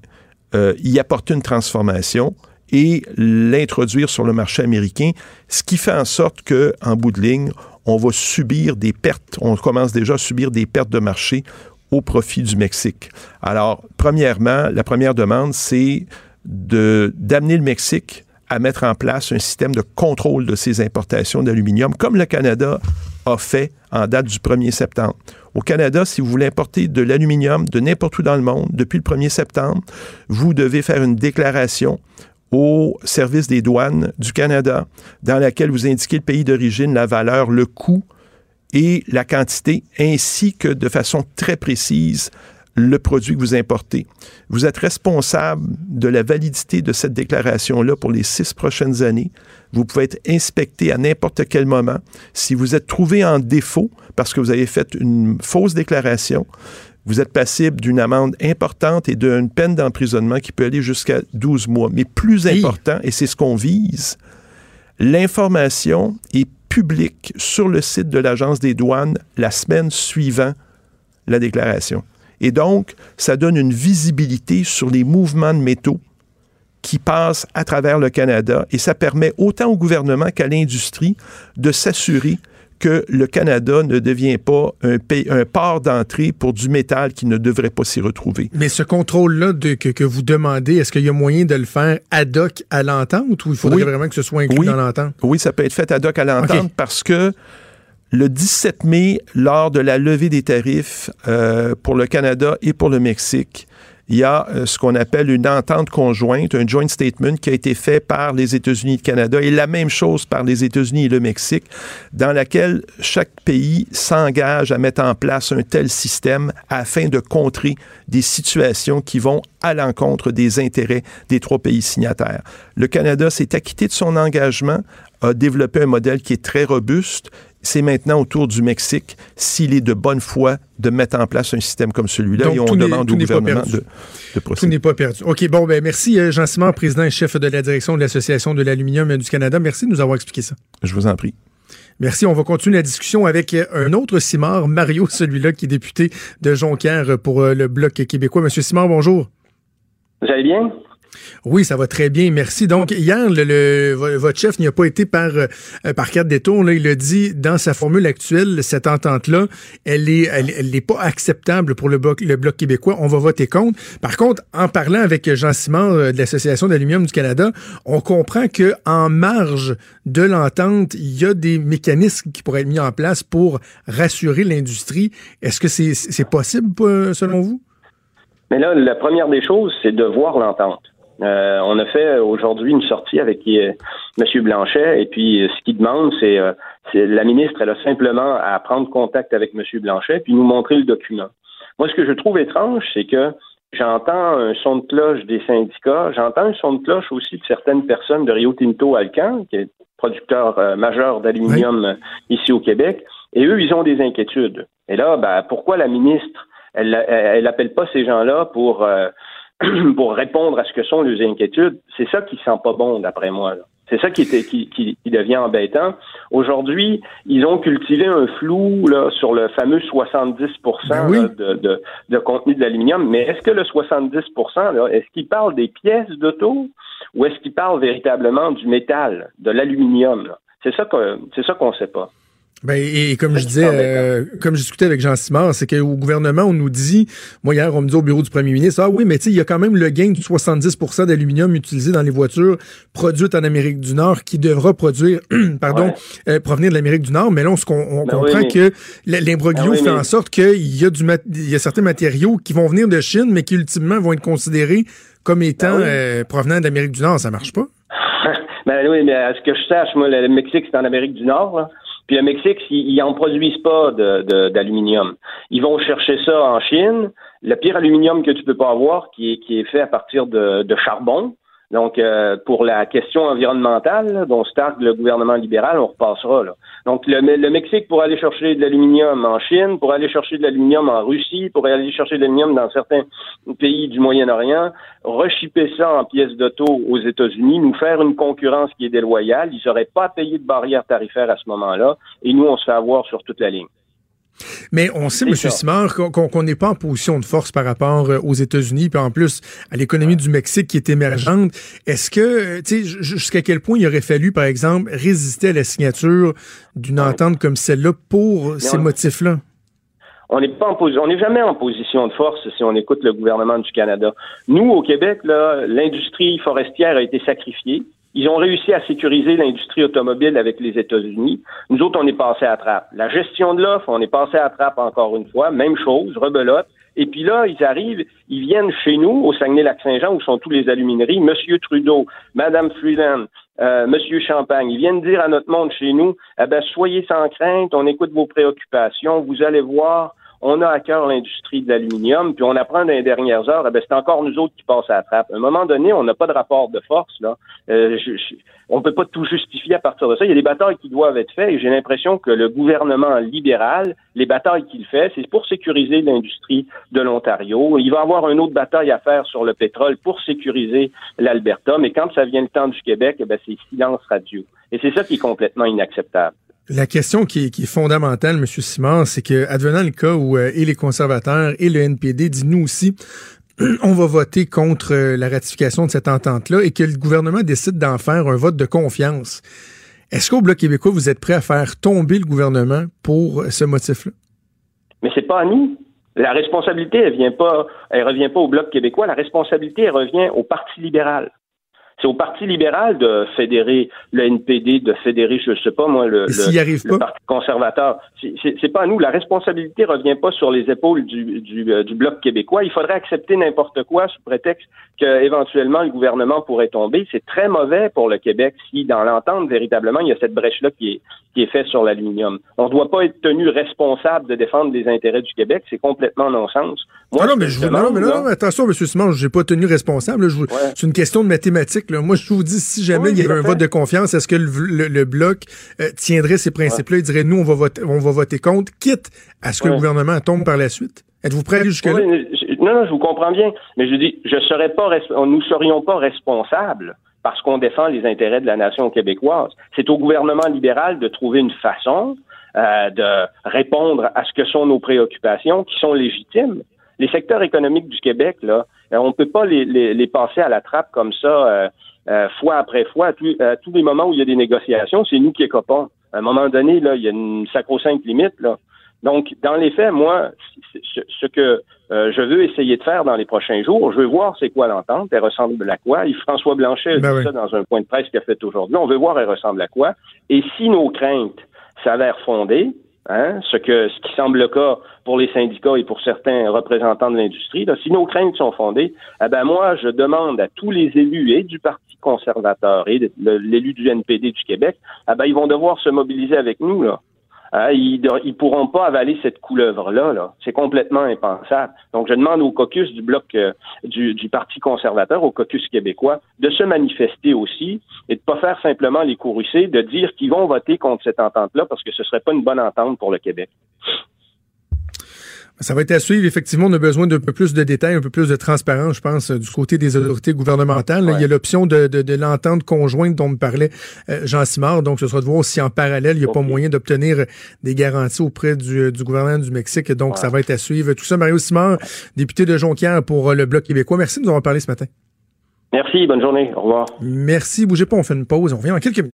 Speaker 7: euh, y apporter une transformation et l'introduire sur le marché américain, ce qui fait en sorte que, en bout de ligne, on va subir des pertes, on commence déjà à subir des pertes de marché au profit du Mexique. Alors, premièrement, la première demande, c'est d'amener le Mexique à mettre en place un système de contrôle de ses importations d'aluminium, comme le Canada a fait en date du 1er septembre. Au Canada, si vous voulez importer de l'aluminium de n'importe où dans le monde, depuis le 1er septembre, vous devez faire une déclaration au service des douanes du Canada dans laquelle vous indiquez le pays d'origine, la valeur, le coût et la quantité, ainsi que de façon très précise le produit que vous importez. Vous êtes responsable de la validité de cette déclaration-là pour les six prochaines années. Vous pouvez être inspecté à n'importe quel moment. Si vous êtes trouvé en défaut parce que vous avez fait une fausse déclaration, vous êtes passible d'une amende importante et d'une peine d'emprisonnement qui peut aller jusqu'à 12 mois. Mais plus important, et c'est ce qu'on vise, l'information est publique sur le site de l'Agence des douanes la semaine suivant la déclaration. Et donc, ça donne une visibilité sur les mouvements de métaux qui passent à travers le Canada et ça permet autant au gouvernement qu'à l'industrie de s'assurer que le Canada ne devient pas un, un port d'entrée pour du métal qui ne devrait pas s'y retrouver.
Speaker 3: Mais ce contrôle-là que, que, vous demandez, est-ce qu'il y a moyen de le faire ad hoc à l'entente ou il faudrait vraiment que ce soit inclus dans l'entente?
Speaker 7: Oui, ça peut être fait ad hoc à l'entente parce que le 17 mai, lors de la levée des tarifs euh, pour le Canada et pour le Mexique, il y a euh, ce qu'on appelle une entente conjointe, un joint statement qui a été fait par les États-Unis et le Canada et la même chose par les États-Unis et le Mexique, dans laquelle chaque pays s'engage à mettre en place un tel système afin de contrer des situations qui vont à l'encontre des intérêts des trois pays signataires. Le Canada s'est acquitté de son engagement, a développé un modèle qui est très robuste c'est maintenant au tour du Mexique, s'il est de bonne foi, de mettre en place un système comme celui-là. Et on demande au gouvernement de, de, procéder.
Speaker 3: Tout n'est pas perdu. OK, bon, ben merci euh, Jean Simon, président et chef de la direction de l'Association de l'aluminium du Canada. Merci de nous avoir expliqué ça.
Speaker 7: Je vous en prie.
Speaker 3: Merci. On va continuer la discussion avec euh, un autre Simard, Mario, celui-là qui est député de Jonquière pour euh, le Bloc québécois. Monsieur Simard, bonjour.
Speaker 8: Vous allez bien?
Speaker 3: Oui, ça va très bien, merci. Donc hier, votre chef n'y a pas été par euh, par carte détour. Là, il a dit dans sa formule actuelle, cette entente-là, elle est elle, pas acceptable pour le bloc québécois. On va voter contre. Par contre, en parlant avec Jean Simon euh, de l'association d'aluminium du Canada, on comprend que en marge de l'entente, il y a des mécanismes qui pourraient être mis en place pour rassurer l'industrie. Est-ce que c'est c'est possible selon vous?
Speaker 8: Mais là, la première des choses, c'est de voir l'entente. Euh, on a fait aujourd'hui une sortie avec euh, M. Blanchet et puis euh, ce qu'il demande, c'est la ministre, elle a simplement à prendre contact avec M. Blanchet puis nous montrer le document. Moi, ce que je trouve étrange, c'est que j'entends un son de cloche des syndicats, j'entends un son de cloche aussi de certaines personnes de Rio Tinto Alcan, qui est producteur majeur d'aluminium ici au Québec, et eux, ils ont des inquiétudes. Et là, ben, pourquoi la ministre, elle, elle, appelle pas ces gens-là pour pour répondre à ce que sont les inquiétudes, c'est ça qui sent pas bon, d'après moi. C'est ça qui, était, qui, qui, devient embêtant. Aujourd'hui, ils ont cultivé un flou là, sur le fameux 70 ben de, de, de, contenu de l'aluminium. Mais est-ce que le 70% est-ce qu'il parle des pièces d'auto ou est-ce qu'il parle véritablement du métal, de l'aluminium? C'est ça qu'on c'est ça qu'on sait pas.
Speaker 3: Ben, et, comme je disais, euh, comme je discutais avec Jean Simard, c'est qu'au gouvernement, on nous dit, moi hier, on me dit au bureau du premier ministre, ah oui, mais tu sais, il y a quand même le gain du 70% d'aluminium utilisé dans les voitures produites en Amérique du Nord qui devra produire, pardon, euh, provenir de l'Amérique du Nord. Mais là, on, on ben comprend que l'imbroglio ben fait en sorte qu'il y a du il y a certains matériaux qui vont venir de Chine, mais qui ultimement vont être considérés comme étant ben euh, provenant d'Amérique du Nord. Ça marche pas?
Speaker 8: ben oui, mais à ce que je sache, moi, le Mexique, c'est en Amérique du Nord. Là. Puis le Mexique, ils n'en produisent pas d'aluminium. Ils vont chercher ça en Chine. Le pire aluminium que tu peux pas avoir, qui est, fait à partir de charbon, donc, euh, pour la question environnementale dont se targue le gouvernement libéral, on repassera. Là. Donc, le, le Mexique pour aller chercher de l'aluminium en Chine, pour aller chercher de l'aluminium en Russie, pour aller chercher de l'aluminium dans certains pays du Moyen-Orient, rechipper ça en pièces d'auto aux États-Unis, nous faire une concurrence qui est déloyale. Ils n'auraient pas payé de barrière tarifaire à ce moment-là, et nous, on se fait avoir sur toute la ligne.
Speaker 3: Mais on sait, M. Simard, qu'on n'est pas en position de force par rapport euh, aux États-Unis, puis en plus à l'économie du Mexique qui est émergente. Est-ce que, tu sais, jusqu'à quel point il aurait fallu, par exemple, résister à la signature d'une entente comme celle-là pour ces motifs-là?
Speaker 8: On n'est pas en on n'est jamais en position de force si on écoute le gouvernement du Canada. Nous, au Québec, l'industrie forestière a été sacrifiée. Ils ont réussi à sécuriser l'industrie automobile avec les États-Unis. Nous autres, on est passé à trappe. La gestion de l'offre, on est passé à trappe encore une fois. Même chose, rebelote. Et puis là, ils arrivent, ils viennent chez nous, au Saguenay-Lac-Saint-Jean, où sont tous les alumineries, Monsieur Trudeau, Madame Freeland, euh, Monsieur Champagne. Ils viennent dire à notre monde chez nous, eh ben, soyez sans crainte, on écoute vos préoccupations, vous allez voir, on a à cœur l'industrie de l'aluminium, puis on apprend dans les dernières heures, eh ben, c'est encore nous autres qui passent à la trappe. À un moment donné, on n'a pas de rapport de force. Là. Euh, on ne peut pas tout justifier à partir de ça. Il y a des batailles qui doivent être faites et j'ai l'impression que le gouvernement libéral, les batailles qu'il fait, c'est pour sécuriser l'industrie de l'Ontario. Il va avoir une autre bataille à faire sur le pétrole pour sécuriser l'Alberta, mais quand ça vient le temps du Québec, eh ben, c'est silence radio. Et c'est ça qui est complètement inacceptable.
Speaker 3: La question qui est, fondamentale, M. Simon, c'est que, advenant le cas où euh, et les conservateurs et le NPD disent nous aussi, on va voter contre euh, la ratification de cette entente-là et que le gouvernement décide d'en faire un vote de confiance. Est-ce qu'au Bloc québécois, vous êtes prêt à faire tomber le gouvernement pour euh, ce motif-là?
Speaker 8: Mais c'est pas à nous. La responsabilité, elle vient pas, elle revient pas au Bloc québécois. La responsabilité, elle revient au Parti libéral. C'est au Parti libéral de fédérer le NPD, de fédérer, je ne sais pas moi, le, le, Parti conservateur. C'est pas à nous. La responsabilité revient pas sur les épaules du, du, euh, du Bloc québécois. Il faudrait accepter n'importe quoi sous prétexte qu'éventuellement le gouvernement pourrait tomber. C'est très mauvais pour le Québec si, dans l'entente, véritablement, il y a cette brèche-là qui est, qui est faite sur l'aluminium. On ne doit pas être tenu responsable de défendre les intérêts du Québec. C'est complètement non-sens.
Speaker 3: Non, non, mais je non, mais attention, M. Simon, je n'ai pas tenu responsable. C'est une question de mathématiques. Moi, je vous dis, si jamais il y avait un vote de confiance, est-ce que le, Bloc euh, tiendrait ces principes-là? Il dirait, nous, on va, voter, on va voter contre, quitte à ce que le gouvernement tombe par la suite? Êtes-vous prêt jusque-là?
Speaker 8: non, non, je vous comprends bien. Mais je dis, je serais pas, nous serions pas responsables parce qu'on défend les intérêts de la nation québécoise. C'est au gouvernement libéral de trouver une façon euh, de répondre à ce que sont nos préoccupations, qui sont légitimes. Les secteurs économiques du Québec, là, euh, on ne peut pas les, les, passer à la trappe comme ça, euh, fois après fois, à, tous les moments où il y a des négociations, c'est nous qui écopons. À un moment donné, là, il y a une sacro-sainte limite. Là. Donc, dans les faits, moi, ce que euh, je veux essayer de faire dans les prochains jours, je veux voir c'est quoi l'entente, elle ressemble à quoi. Et François Blanchet a ben dit ça dans un point de presse qu'il a fait aujourd'hui. On veut voir elle ressemble à quoi. Et si nos craintes s'avèrent fondées, hein, ce que ce qui semble le cas pour les syndicats et pour certains représentants de l'industrie, si nos craintes sont fondées, eh ben moi, je demande à tous les élus et du Parti conservateur et l'élu du NPD du Québec, eh ben ils vont devoir se mobiliser avec nous là. Hein, ils ne pourront pas avaler cette couleuvre-là. -là, C'est complètement impensable. Donc, je demande au caucus du bloc euh, du, Parti conservateur, au caucus québécois, de se manifester aussi et de pas faire simplement les courroucés, de dire qu'ils vont voter contre cette entente-là parce que ce serait pas une bonne entente pour le Québec.
Speaker 3: Ça va être à suivre. Effectivement, on a besoin d'un peu plus de détails, un peu plus de transparence, je pense, du côté des autorités gouvernementales. Il y a l'option de, de, l'entente conjointe dont me parlait euh, Jean Simard. Donc, ce sera de voir si en parallèle, il n'y a pas moyen d'obtenir des garanties auprès du, du, gouvernement du Mexique. Donc, ça va être à suivre. Tout ça, Mario Simard, député de Jonquière pour euh, le Bloc québécois. Merci de nous avoir parlé ce matin.
Speaker 8: Merci. Bonne journée. Au revoir.
Speaker 3: Merci. Bougez pas. On fait une pause. On revient en quelques minutes.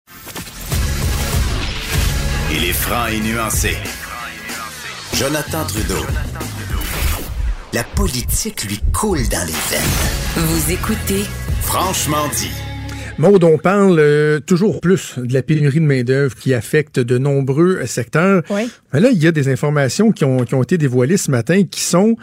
Speaker 2: Il est franc et nuancé. Jonathan Trudeau. La politique lui coule dans les veines.
Speaker 1: Vous écoutez
Speaker 2: Franchement dit.
Speaker 3: Maud, on parle euh, toujours plus de la pénurie de main-d'œuvre qui affecte de nombreux secteurs.
Speaker 4: Oui.
Speaker 3: Mais là, il y a des informations qui ont, qui ont été dévoilées ce matin qui sont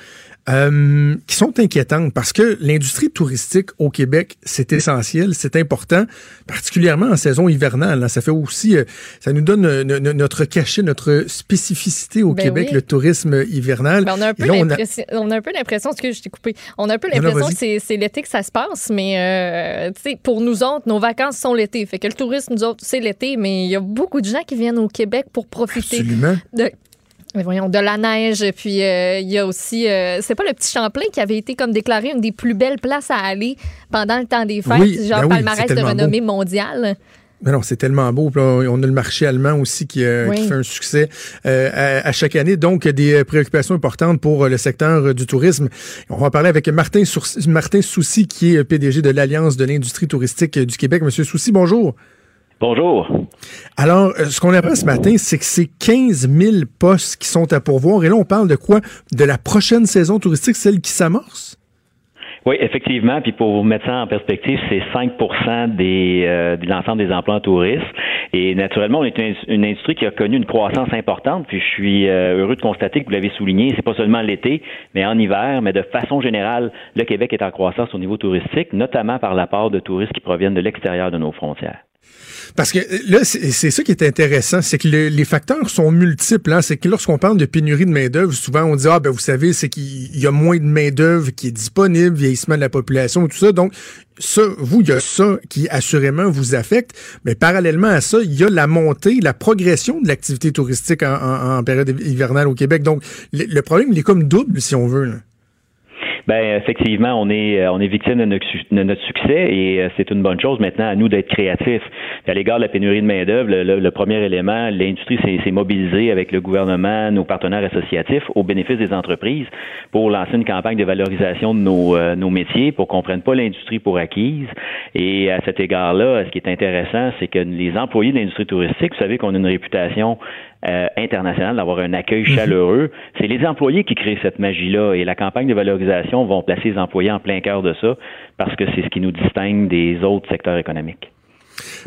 Speaker 3: euh, qui sont inquiétantes parce que l'industrie touristique au Québec, c'est essentiel, c'est important, particulièrement en saison hivernale. Ça fait aussi, euh, ça nous donne euh, notre cachet, notre spécificité au ben Québec, le tourisme hivernal.
Speaker 4: Ben, on a un peu l'impression, on a un peu l'impression, que je t'ai coupé, on a un peu l'impression que c'est l'été que ça se passe, mais pour nous autres, nos vacances sont l'été. Fait que le tourisme, nous autres, c'est l'été, mais il y a beaucoup de gens qui viennent au Québec pour profiter
Speaker 3: Absolument.
Speaker 4: de mais voyons, de la neige, puis euh, il y a aussi, euh, c'est pas le petit Champlain qui avait été comme déclaré une des plus belles places à aller pendant le temps des fêtes,
Speaker 3: oui,
Speaker 4: genre
Speaker 3: ben
Speaker 4: palmarès de renommée mondiale?
Speaker 3: Mais non, c'est tellement beau. on a le marché allemand aussi qui, euh, fait un succès à, chaque année. Donc, des préoccupations importantes pour le secteur du tourisme. On va parler avec Martin, Martin Soucy, qui est PDG de l'Alliance de l'industrie touristique du Québec. Monsieur Soucy, bonjour.
Speaker 9: Bonjour.
Speaker 3: Alors, euh, ce qu'on apprend ce matin, c'est que c'est 15 000 postes qui sont à pourvoir. Et là, on parle de quoi? De la prochaine saison touristique, celle qui s'amorce?
Speaker 9: Oui, effectivement. Puis pour vous mettre ça en perspective, c'est 5% des, euh, de l'ensemble des emplois en tourisme. Et naturellement, on est une, industrie qui a connu une croissance importante. Puis je suis euh, heureux de constater que vous l'avez souligné, c'est pas seulement l'été, mais en hiver, mais de façon générale, le Québec est en croissance au niveau touristique, notamment par la part de touristes qui proviennent de l'extérieur de nos frontières.
Speaker 3: Parce que là, c'est ça qui est intéressant, c'est que les facteurs sont multiples. Hein. C'est que lorsqu'on parle de pénurie de main-d'œuvre, souvent on dit Ah, ben vous savez, c'est qu'il y a moins de main-d'œuvre qui est disponible, vieillissement de la population, tout ça. Donc, ça, vous, il y a ça qui assurément vous affecte. Mais parallèlement à ça, il y a la montée, la progression de l'activité touristique en, période hivernale au Québec. Donc, le, problème, il est comme double, si on veut. Là.
Speaker 9: Ben effectivement, on est euh, on est victime de notre, succès et euh, c'est une bonne chose. Maintenant, à nous d'être créatifs. À l'égard de la pénurie de main d'œuvre, le, premier élément, l'industrie s'est mobilisée avec le gouvernement, nos partenaires associatifs, au bénéfice des entreprises, pour lancer une campagne de valorisation de nos, euh, nos métiers, pour qu'on prenne pas l'industrie pour acquise. Et à cet égard-là, ce qui est intéressant, c'est que les employés de l'industrie touristique, vous savez qu'on a une réputation euh, international, d'avoir un accueil chaleureux. C'est les employés qui créent cette magie-là et la campagne de valorisation vont placer les employés en plein cœur de ça parce que c'est ce qui nous distingue des autres secteurs économiques.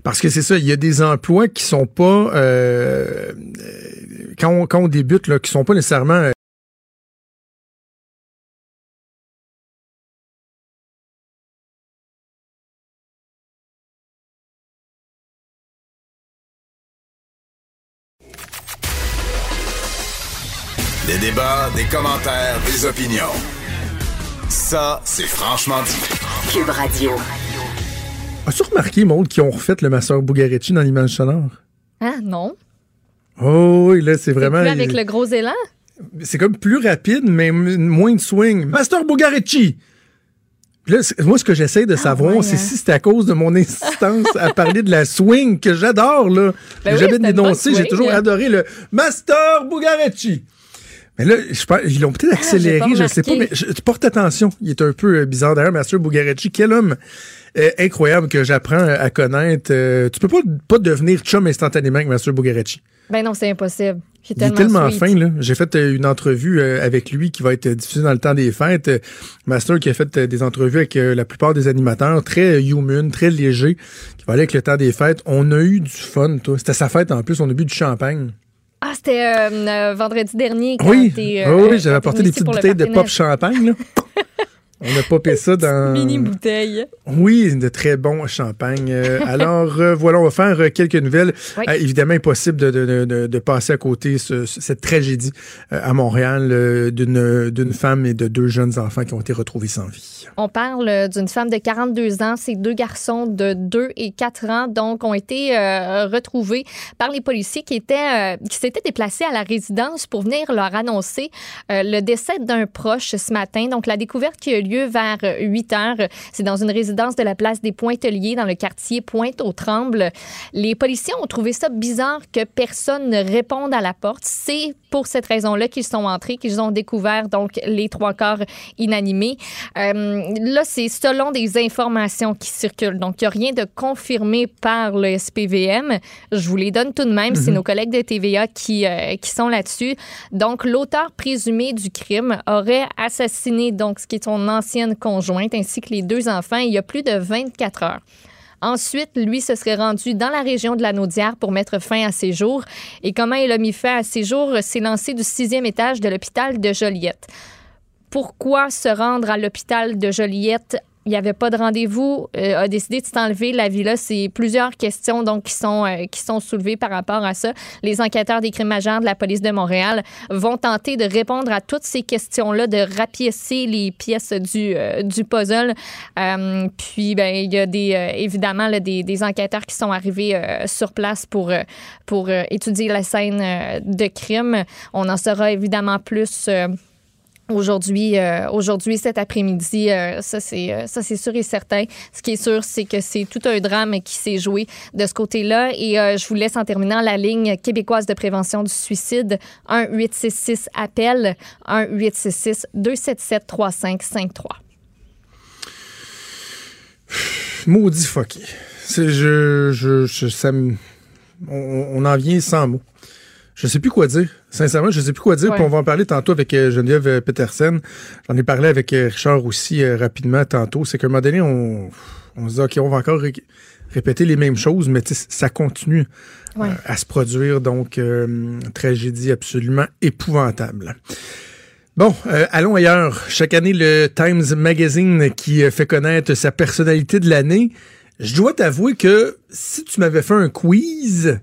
Speaker 3: Parce que c'est ça, il y a des emplois qui sont pas euh, quand, on, quand on débute là, qui sont pas nécessairement
Speaker 2: des commentaires, des opinions. Ça, c'est franchement dit.
Speaker 1: Cube Radio.
Speaker 3: As-tu remarqué, Maud, qu'ils ont refait le Master Bugarici dans l'image sonore?
Speaker 4: Ah, non.
Speaker 3: Oh oui, là, c'est vraiment.
Speaker 4: Plus avec le gros élan?
Speaker 3: C'est comme plus rapide, mais moins de swing. Master Bugarici! Puis là, moi, ce que j'essaie de savoir,
Speaker 4: ouais,
Speaker 3: c'est
Speaker 4: hein.
Speaker 3: si c'est à cause de mon insistance à parler de la swing que j'adore, là.
Speaker 4: Ben
Speaker 3: J'ai
Speaker 4: oui,
Speaker 3: jamais dénoncé, j'ai toujours adoré le Master Bugarici. Mais là, je pense, ils l'ont peut-être
Speaker 4: Ah,
Speaker 3: accéléré, je sais pas, mais je, tu portes attention. Il est un peu euh, bizarre. D'ailleurs, Master Bugarici, quel homme euh, incroyable que j'apprends à connaître. Euh, tu peux pas, pas devenir chum instantanément avec Master Bugarici.
Speaker 4: Ben non, c'est impossible. Il est
Speaker 3: Il est
Speaker 4: tellement,
Speaker 3: tellement fin, là. J'ai fait euh, une entrevue euh, avec lui qui va être diffusée dans le temps des fêtes. Master qui a fait des entrevues avec la plupart des animateurs, très human, très léger, qui va aller avec le temps des fêtes. On a eu du fun, toi. C'était sa fête en plus, on a bu du champagne.
Speaker 4: Ah, c'était euh, euh, vendredi dernier. Quand
Speaker 3: oui, oui,
Speaker 4: euh,
Speaker 3: j'avais apporté des petites bouteilles de pop champagne, là. On a popé ça dans...
Speaker 4: Mini bouteille.
Speaker 3: Oui, de très bons champagne. Euh, alors, euh, voilà, on va faire euh, quelques nouvelles.
Speaker 4: Oui.
Speaker 3: Euh, évidemment, impossible de, de, de- passer à côté ce- ce- cette tragédie à Montréal d'une femme et de deux jeunes enfants qui ont été retrouvés sans vie.
Speaker 4: On parle d'une femme de 42 ans. Ces deux garçons de 2 et 4 ans, donc, ont été retrouvés par les policiers qui étaient, qui s'étaient déplacés à la résidence pour venir leur annoncer le décès d'un proche ce matin. Donc, la découverte qui a eu lieu vers euh, 8 heures, c'est dans une résidence de la place des Pointeliers, dans le quartier Pointe-aux-Trembles. Les policiers ont trouvé ça bizarre que personne ne réponde à la porte. C'est pour cette raison-là qu'ils sont entrés, qu'ils ont découvert donc les trois corps inanimés. Euh, là, c'est selon des informations qui circulent. Donc, il n'y a rien de confirmé par le SPVM. Je vous les donne tout de même. C'est nos collègues de TVA qui, euh, qui sont là-dessus. Donc, l'auteur présumé du crime aurait assassiné donc ce qui est son ancienne conjointe ainsi que les deux enfants il y a plus de 24 heures. Ensuite, lui se serait rendu dans la région de la Naudière pour mettre fin à ses jours. Et comment il a mis fin à ses jours? C'est lancé du sixième étage de l'hôpital de Joliette. Pourquoi se rendre à l'hôpital de Joliette? Il n'y avait pas de rendez-vous, euh, a décidé de s'enlever la villa. C'est plusieurs questions donc qui sont, euh, qui sont soulevées par rapport à ça. Les enquêteurs des crimes majeurs de la police de Montréal vont tenter de répondre à toutes ces questions-là, de rapiécer les pièces du, euh, du puzzle. Euh, puis, ben, il y a des, euh, évidemment là, des, des enquêteurs qui sont arrivés sur place pour, pour étudier la scène de crime. On en saura évidemment plus. Aujourd'hui, euh, aujourd'hui, cet après-midi, euh, ça c'est euh, ça c'est sûr et certain. Ce qui est sûr, c'est que c'est tout un drame qui s'est joué de ce côté-là. Et je vous laisse en terminant la ligne québécoise de prévention du suicide 1 866 appel 1 866 277 3553.
Speaker 3: Maudit fucké. C'est, je, je, on, en vient sans mots. Je sais plus quoi dire. Sincèrement, je sais plus quoi dire.
Speaker 4: Ouais.
Speaker 3: Puis on va en parler tantôt avec euh, Geneviève euh, Petersen. J'en ai parlé avec euh, Richard aussi rapidement tantôt. C'est qu'à un moment donné, on, on se dit, OK, on va encore ré- répéter les mêmes choses, mais ça continue
Speaker 4: Ouais.
Speaker 3: euh, à se produire. Donc, euh, tragédie absolument épouvantable. Bon, euh, allons ailleurs. Chaque année, le Times Magazine qui fait connaître sa personnalité de l'année. Je dois t'avouer que si tu m'avais fait un quiz,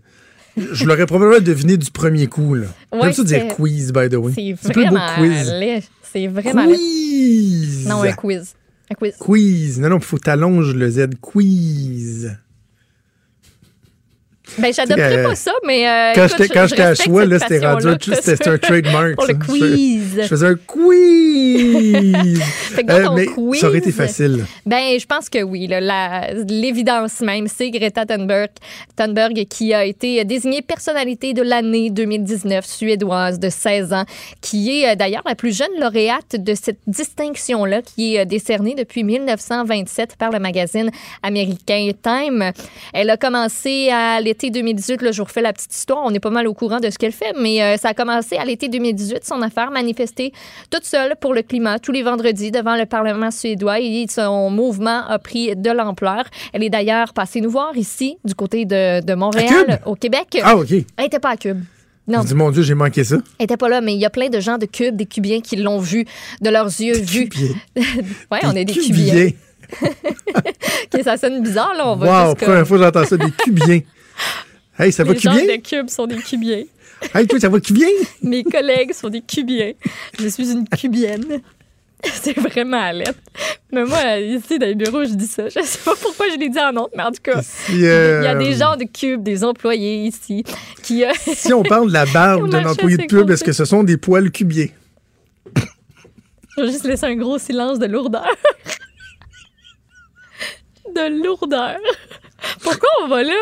Speaker 3: je l'aurais probablement deviné du premier coup. Là.
Speaker 4: Ouais,
Speaker 3: J'aime ça dire quiz, by the way.
Speaker 4: C'est vraiment
Speaker 3: quiz.
Speaker 4: laid. C'est vraiment laid.
Speaker 3: Quiz!
Speaker 4: Non, un quiz. Un quiz.
Speaker 3: Quiz. Non, non, il faut t'allonger le Z. Quiz.
Speaker 4: Ben, j'adopterais
Speaker 3: Euh,
Speaker 4: pas ça, mais. euh,
Speaker 3: Quand
Speaker 4: écoute, je
Speaker 3: j'étais à choix, là, c'était rendu c'était un trademark.
Speaker 4: Pour le
Speaker 3: ça. Je fais-
Speaker 4: quiz.
Speaker 3: Je faisais un quiz. quiz!
Speaker 4: Fait que dans
Speaker 3: Euh,
Speaker 4: ton quiz,
Speaker 3: ça aurait été facile.
Speaker 4: Ben, je pense que oui. là. La- L'évidence même, c'est Greta Thunberg, Thunberg qui a été désignée personnalité de l'année 2019 suédoise de 16 ans, qui est euh, d'ailleurs la plus jeune lauréate de cette distinction-là, qui est décernée depuis 1927 par le magazine américain Time. Elle a commencé à l'été 2018. Là, je vous refais la petite histoire. On est pas mal au courant de ce qu'elle fait, mais euh, ça a commencé à l'été 2018, son affaire, manifester toute seule pour le climat tous les vendredis devant le Parlement suédois et son mouvement a pris de l'ampleur. Elle est d'ailleurs passée nous voir ici, du côté de, Montréal, au Québec.
Speaker 3: Ah, OK.
Speaker 4: Elle n'était pas à Cube. Non,
Speaker 3: Je dis, mon Dieu, j'ai manqué ça.
Speaker 4: elle n'était pas là, mais il y a plein de gens de Cube, des Cubiens qui l'ont vu de leurs yeux vus.
Speaker 3: Cubier.
Speaker 4: ouais, on est des Cubiens.
Speaker 3: Cubiers.
Speaker 4: Ok, ça sonne bizarre, là. On va
Speaker 3: Wow,
Speaker 4: comme-
Speaker 3: première fois que j'entends ça, des cubiens. Hey, ça va
Speaker 4: Les gens
Speaker 3: cubien?
Speaker 4: de Cube sont des Cubiens.
Speaker 3: Hey, toi, ça va cubien?
Speaker 4: Mes collègues sont des cubiens. Je suis une cubienne. C'est vraiment à l'aide. Mais moi, ici, dans les bureaux, je dis ça. Je sais pas pourquoi je l'ai dit en honte, mais en tout cas,
Speaker 3: Si,
Speaker 4: il y a
Speaker 3: euh,
Speaker 4: des gens de cube, des employés ici, qui... euh,
Speaker 3: Si on parle de la barbe d'un employé de pub, est-ce que ce sont des poils cubiers?
Speaker 4: Je vais juste laisser un gros silence de lourdeur. de lourdeur. Pourquoi on va là?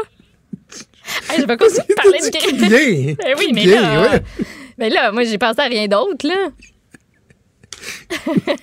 Speaker 4: Hey, je vais continuer de parler de.
Speaker 3: Cubier!
Speaker 4: Eh oui, mais là,
Speaker 3: ouais.
Speaker 4: mais là, moi, j'ai pensé à rien d'autre, là.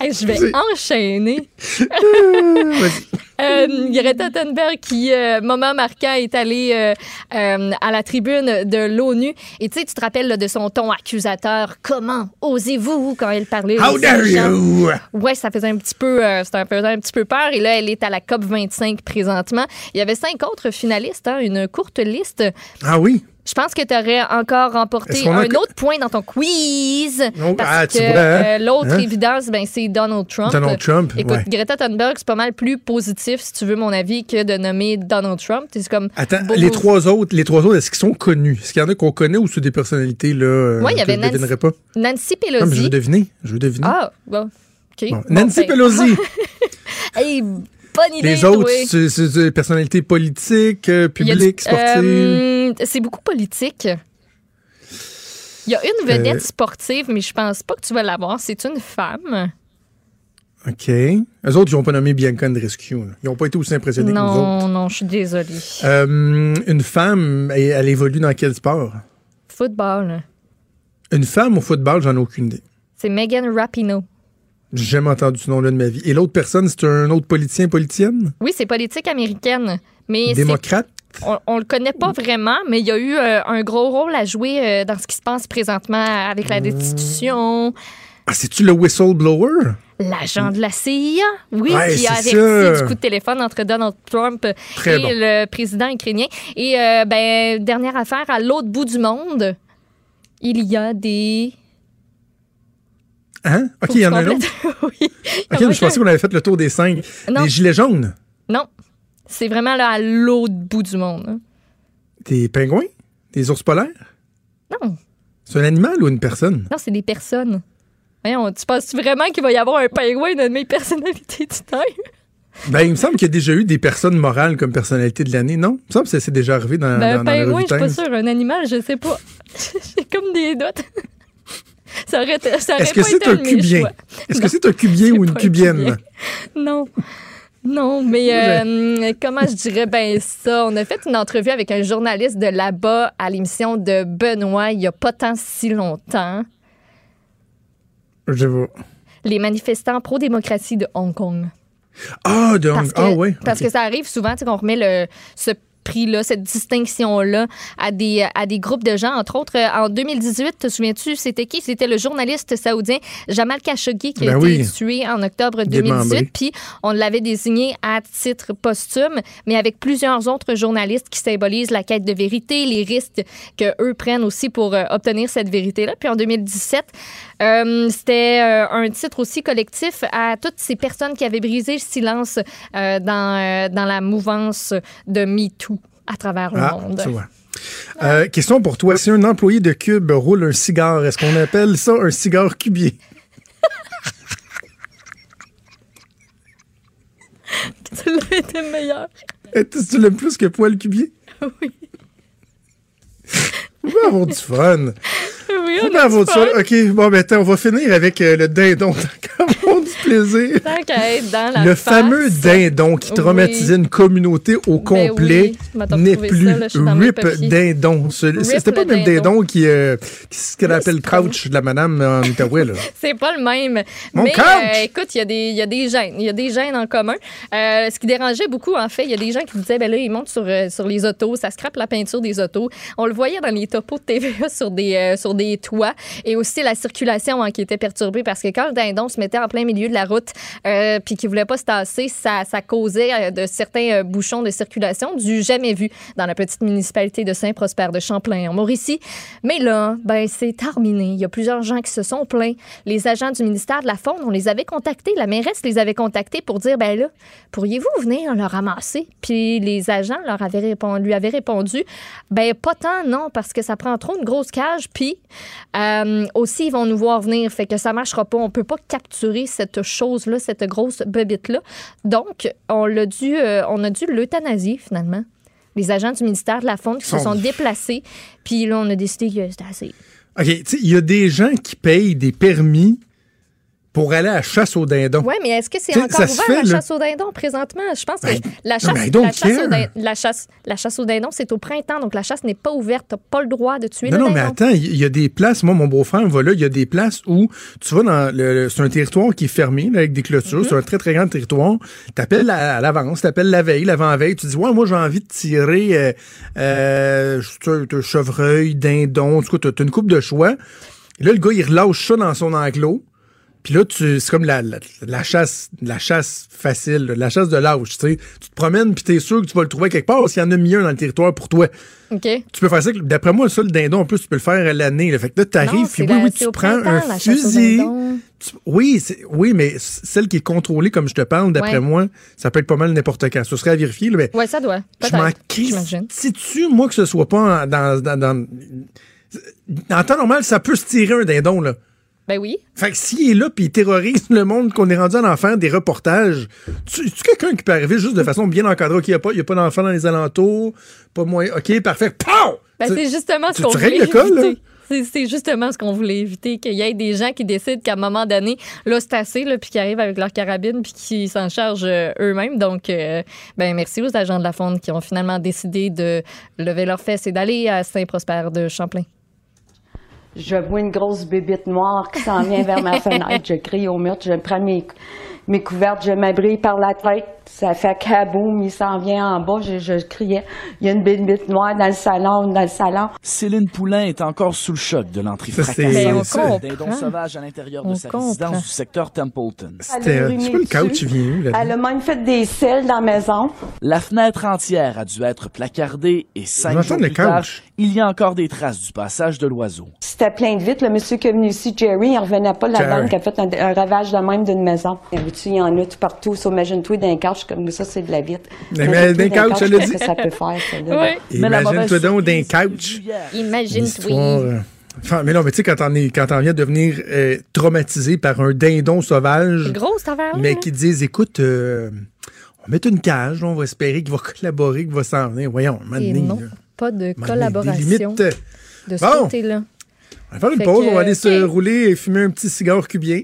Speaker 4: Hey, je vais enchaîner.
Speaker 3: Vas-y.
Speaker 4: Euh, Greta Thunberg, qui, euh, moment marquant, est allée euh, à la tribune de l'ONU. Et tu sais, tu te rappelles là, de son ton accusateur. Comment osez-vous quand elle parlait
Speaker 3: How dare
Speaker 4: gens?
Speaker 3: you?
Speaker 4: Ouais, ça faisait un petit peu, ça faisait un petit peu peur. Et là, elle est à la COP 25 présentement. Il y avait cinq autres finalistes, hein, une courte liste.
Speaker 3: Ah oui?
Speaker 4: Je pense que tu aurais encore remporté
Speaker 3: a
Speaker 4: un autre point dans ton quiz.
Speaker 3: Oh,
Speaker 4: parce
Speaker 3: ah, tu
Speaker 4: que
Speaker 3: hein?
Speaker 4: euh, l'autre
Speaker 3: Hein?
Speaker 4: évidence, ben, c'est Donald Trump.
Speaker 3: Donald Trump,
Speaker 4: Écoute,
Speaker 3: ouais.
Speaker 4: Greta Thunberg, c'est pas mal plus positif, si tu veux mon avis, que de nommer Donald Trump. C'est comme.
Speaker 3: Attends, les trois autres, les trois autres, est-ce qu'ils sont connus? Est-ce qu'il y en a qu'on connaît ou c'est des personnalités, là? euh,
Speaker 4: Ouais, il y
Speaker 3: que
Speaker 4: avait
Speaker 3: je
Speaker 4: Nancy-
Speaker 3: devinerais pas?
Speaker 4: Nancy
Speaker 3: Non, mais je
Speaker 4: Pelosi.
Speaker 3: veux deviner. Je veux deviner.
Speaker 4: ah, bon. OK.
Speaker 3: Bon,
Speaker 4: Bon,
Speaker 3: Nancy
Speaker 4: ben,
Speaker 3: Pelosi.
Speaker 4: Hey, bonne idée.
Speaker 3: Les autres, c'est des personnalités politiques, euh, publiques, sportives.
Speaker 4: euh, c'est beaucoup politique. Il y a une vedette
Speaker 3: Euh,
Speaker 4: sportive, mais je pense pas que tu vas l'avoir. C'est une femme.
Speaker 3: OK. Eux autres, ils n'ont pas nommé Bianca Andreescu. là. Ils n'ont pas été aussi impressionnés que nous autres.
Speaker 4: Non, non, je suis désolée.
Speaker 3: Une femme, elle, elle évolue dans quel sport?
Speaker 4: Football,
Speaker 3: Une femme au football, j'en ai aucune idée.
Speaker 4: c'est Megan Rapinoe.
Speaker 3: J'ai jamais entendu ce nom-là de ma vie. Et l'autre personne, c'est un autre politicien, politienne?
Speaker 4: Oui, c'est politique américaine. Mais
Speaker 3: Démocrate?
Speaker 4: on, on le connaît pas vraiment, mais il y a eu euh, un gros rôle à jouer euh, dans ce qui se passe présentement avec la destitution.
Speaker 3: Ah, c'est-tu le whistleblower?
Speaker 4: L'agent de la CIA, oui,
Speaker 3: Ouais,
Speaker 4: qui a averti
Speaker 3: ça.
Speaker 4: du coup de téléphone entre Donald Trump
Speaker 3: Très
Speaker 4: et
Speaker 3: bon.
Speaker 4: le président ukrainien. Et euh, ben, dernière affaire, à l'autre bout du monde, il y a des...
Speaker 3: Hein? OK, il y en a un autre.
Speaker 4: oui.
Speaker 3: OK, je pensais qu'on avait fait le tour des cinq.
Speaker 4: Non.
Speaker 3: Des gilets jaunes?
Speaker 4: Non, c'est vraiment là à l'autre bout du monde. hein.
Speaker 3: Des pingouins? Des ours polaires?
Speaker 4: Non,
Speaker 3: C'est un animal ou une personne?
Speaker 4: non, c'est des personnes. Voyons, tu penses vraiment qu'il va y avoir un pingouin de mes personnalités du temps?
Speaker 3: Ben, il me semble qu'il y a déjà eu des personnes morales comme personnalité de l'année, non? Il me semble que ça s'est déjà arrivé dans,
Speaker 4: Ben,
Speaker 3: dans,
Speaker 4: un
Speaker 3: dans la
Speaker 4: pingouin,
Speaker 3: revue
Speaker 4: je suis pas
Speaker 3: Times.
Speaker 4: sûre. Un animal, je sais pas. J'ai comme des doutes. Ça aurait, ça aurait
Speaker 3: Est-ce que c'est un cubien? Est-ce que c'est un cubien
Speaker 4: c'est
Speaker 3: ou une
Speaker 4: un
Speaker 3: cubienne?
Speaker 4: cubien. Non. Non, mais euh, comment je dirais ben ça? On a fait une entrevue avec un journaliste de là-bas à l'émission de Benoît il y a pas tant si longtemps.
Speaker 3: Je vois.
Speaker 4: Les manifestants pro-démocratie de Hong Kong.
Speaker 3: Ah, de
Speaker 4: Parce que,
Speaker 3: Ah, ouais.
Speaker 4: parce que ça arrive souvent, tu sais, qu'on remet le, ce prix-là, cette distinction-là à des, à des groupes de gens. Entre autres, euh, en 2018, te souviens-tu, c'était qui? C'était le journaliste saoudien Jamal Khashoggi qui a
Speaker 3: Ben
Speaker 4: été tué en octobre
Speaker 3: Démembré.
Speaker 4: 2018. Puis on l'avait désigné à titre posthume, mais avec plusieurs autres journalistes qui symbolisent la quête de vérité, les risques que eux prennent aussi pour euh, obtenir cette vérité-là. Puis en 2017, euh, c'était euh, un titre aussi collectif à toutes ces personnes qui avaient brisé le silence euh, dans, dans la mouvance de MeToo à travers le
Speaker 3: Ah,
Speaker 4: monde.
Speaker 3: tu vois. Question pour toi. Si un employé de Cube roule un cigare, est-ce qu'on appelle ça un cigare cubier?
Speaker 4: Tu l'as été meilleur.
Speaker 3: Tu l'aimes plus que poil cubier?
Speaker 4: Oui.
Speaker 3: On va avoir du fun.
Speaker 4: Oui, oui,
Speaker 3: de ça. OK, bon, ben, attends, on va finir avec euh, le dindon. Tant du plaisir.
Speaker 4: Tant qu'à être dans la
Speaker 3: Le
Speaker 4: face.
Speaker 3: fameux dindon qui traumatisait une communauté au
Speaker 4: Ben
Speaker 3: complet
Speaker 4: oui.
Speaker 3: N'est plus
Speaker 4: ça,
Speaker 3: Rip. Dindon. C'était pas
Speaker 4: le
Speaker 3: même
Speaker 4: dindon.
Speaker 3: qui, euh, qui ce qu'elle appelle crouch de la madame en Outaouais.
Speaker 4: C'est pas le même.
Speaker 3: Mon
Speaker 4: Mais
Speaker 3: couch!
Speaker 4: euh, écoute, il y, a des- y a des gènes. Il y a des gènes en commun. Euh, ce qui dérangeait beaucoup, en fait, il y a des gens qui disaient, ben là, ils montent sur, sur les autos, ça scrape la peinture des autos. On le voyait dans les topos de TVA sur des, sur des toits. Et aussi la circulation hein, qui était perturbée parce que quand le dindon se mettait en plein milieu de la route euh, puis qu'il voulait pas se tasser, ça, causait euh, de certains euh, bouchons de circulation du jamais vu dans la petite municipalité de Saint-Prosper de Champlain en Mauricie. Mais là, ben c'est terminé. Il y a plusieurs gens qui se sont plaints. Les agents du ministère de la Faune, on les avait contactés. La mairesse les avait contactés pour dire, ben là, pourriez-vous venir le ramasser? Puis les agents leur avaient lui avaient répondu, ben pas tant, non, parce que ça prend trop une grosse cage. Puis euh, aussi, ils vont nous voir venir. Fait que ça marchera pas. On peut pas capturer cette chose-là, cette grosse bebite-là. Donc, on l'a dû, euh, on a dû l'euthanasier, finalement. Les agents du ministère de la Faune qui se
Speaker 3: Sont-
Speaker 4: déplacés. Puis là, on a décidé que c'était assez.
Speaker 3: OK, il y a des gens qui payent des permis pour aller à la chasse au dindon.
Speaker 4: Oui, mais est-ce que c'est encore ouvert
Speaker 3: fait,
Speaker 4: la
Speaker 3: là.
Speaker 4: chasse au dindon présentement? Je pense que
Speaker 3: Ben,
Speaker 4: la
Speaker 3: non,
Speaker 4: chasse,
Speaker 3: mais don't
Speaker 4: la, chasse la, chasse, la chasse au dindon, c'est au printemps, donc la chasse n'est pas ouverte. Tu pas le droit de tuer
Speaker 3: Non,
Speaker 4: le
Speaker 3: non, mais
Speaker 4: dindon.
Speaker 3: attends, il y a des places, moi, mon beau-frère va là, il y a des places où tu vas dans le, c'est un territoire qui est fermé, avec des clôtures,
Speaker 4: Mhm.
Speaker 3: c'est un très, très grand territoire. T'appelles à, à l'avance, t'appelles la veille, l'avant-veille, tu dis, ouais, moi, j'ai envie de tirer, euh, euh, chevreuil, dindon, t'as t'as une coupe de choix. Et là, le gars, il relâche ça dans son enclos. Puis là, tu, c'est comme la, la, la chasse, la chasse facile, la chasse de l'âge, tu sais. Tu te promènes, puis t'es sûr que tu vas le trouver quelque part, parce qu'il y en a mis un dans le territoire pour toi.
Speaker 4: OK.
Speaker 3: Tu peux faire ça, d'après moi, ça, le dindon, en plus, tu peux le faire à l'année. Fait que là, t'arrives, puis oui, oui, tu prends un fusil. Tu- oui, c'est- oui, mais celle qui est contrôlée, comme je te parle, d'après
Speaker 4: Ouais.
Speaker 3: moi, ça peut être pas mal n'importe quand. Ce serait à vérifier, là, mais
Speaker 4: Oui, ça doit.
Speaker 3: je m'en. Si tu, moi, que ce soit pas en- dans, dans, dans, en temps normal, ça peut se tirer un dindon, là.
Speaker 4: Ben oui.
Speaker 3: Fait que s'il est là puis il terrorise le monde qu'on est rendu en faire des reportages, tu, tu quelqu'un qui peut arriver juste de façon bien encadrée, OK, il n'y a pas, il y a pas d'enfants dans les alentours, pas moins, OK, parfait, pow!
Speaker 4: Ben, c'est justement ce qu'on voulait
Speaker 3: le cas, là?
Speaker 4: éviter. C'est- C'est justement ce qu'on voulait éviter, qu'il y ait des gens qui décident qu'à un moment donné, là, c'est assez, là, puis qui arrivent avec leur carabine, puis qui s'en chargent euh, eux-mêmes. Donc, euh, ben, merci aux agents de la Fonde qui ont finalement décidé de lever leurs fesses et d'aller à Saint-Prosper de Champlain.
Speaker 10: Je vois une grosse bébite noire qui s'en vient vers ma fenêtre. Je crie au mur, je prends mes, mes couvertes, je m'abrite par la tête. Ça fait kaboum, il s'en vient en bas. Je, je criais, il y a une bébite noire dans le salon, dans le salon.
Speaker 11: Céline Poulain est encore sous le choc de l'entrée fracassante
Speaker 3: on
Speaker 11: d'un dindon sauvage à l'intérieur
Speaker 4: On
Speaker 11: de sa
Speaker 4: comprend.
Speaker 11: résidence du secteur Templeton.
Speaker 3: C'était, euh, le vient où, là?
Speaker 10: Elle a même fait des selles dans la maison.
Speaker 11: La fenêtre entière a dû être placardée et cinq jours plus tard, il y a encore des traces du passage de l'oiseau.
Speaker 10: C'était plein de vitres. Le monsieur qui est venu ici, Jerry, il revenait pas de la
Speaker 3: Jerry.
Speaker 10: dame qui a fait un, un ravage de même d'une maison. Il y en a- il y en a tout partout. So, Imagine-toi d'un couch comme ça, c'est de la vitre.
Speaker 3: Mais-
Speaker 10: Imagine-toi
Speaker 3: mais d'un couch,
Speaker 10: qu'est-ce
Speaker 3: dit.
Speaker 10: que ça peut faire, là?
Speaker 4: Oui.
Speaker 3: Imagine-toi donc d'un couch.
Speaker 11: est venue hier.
Speaker 4: Imagine,
Speaker 3: L'histoire,
Speaker 4: oui.
Speaker 3: euh, Enfin, mais non, mais tu sais, quand on, est, quand on vient de devenir euh, traumatisé par un dindon sauvage, mais
Speaker 4: là.
Speaker 3: qui disent, écoute, euh, on va mettre une cage, là, on va espérer qu'il va collaborer, qu'il va s'en venir. Voyons, là.
Speaker 4: pas de collaboration
Speaker 3: Des
Speaker 4: de ce
Speaker 3: Bon.
Speaker 4: côté-là.
Speaker 3: On va faire une
Speaker 4: Fait
Speaker 3: pause,
Speaker 4: que,
Speaker 3: on va aller se rouler et fumer un petit cigare cubien.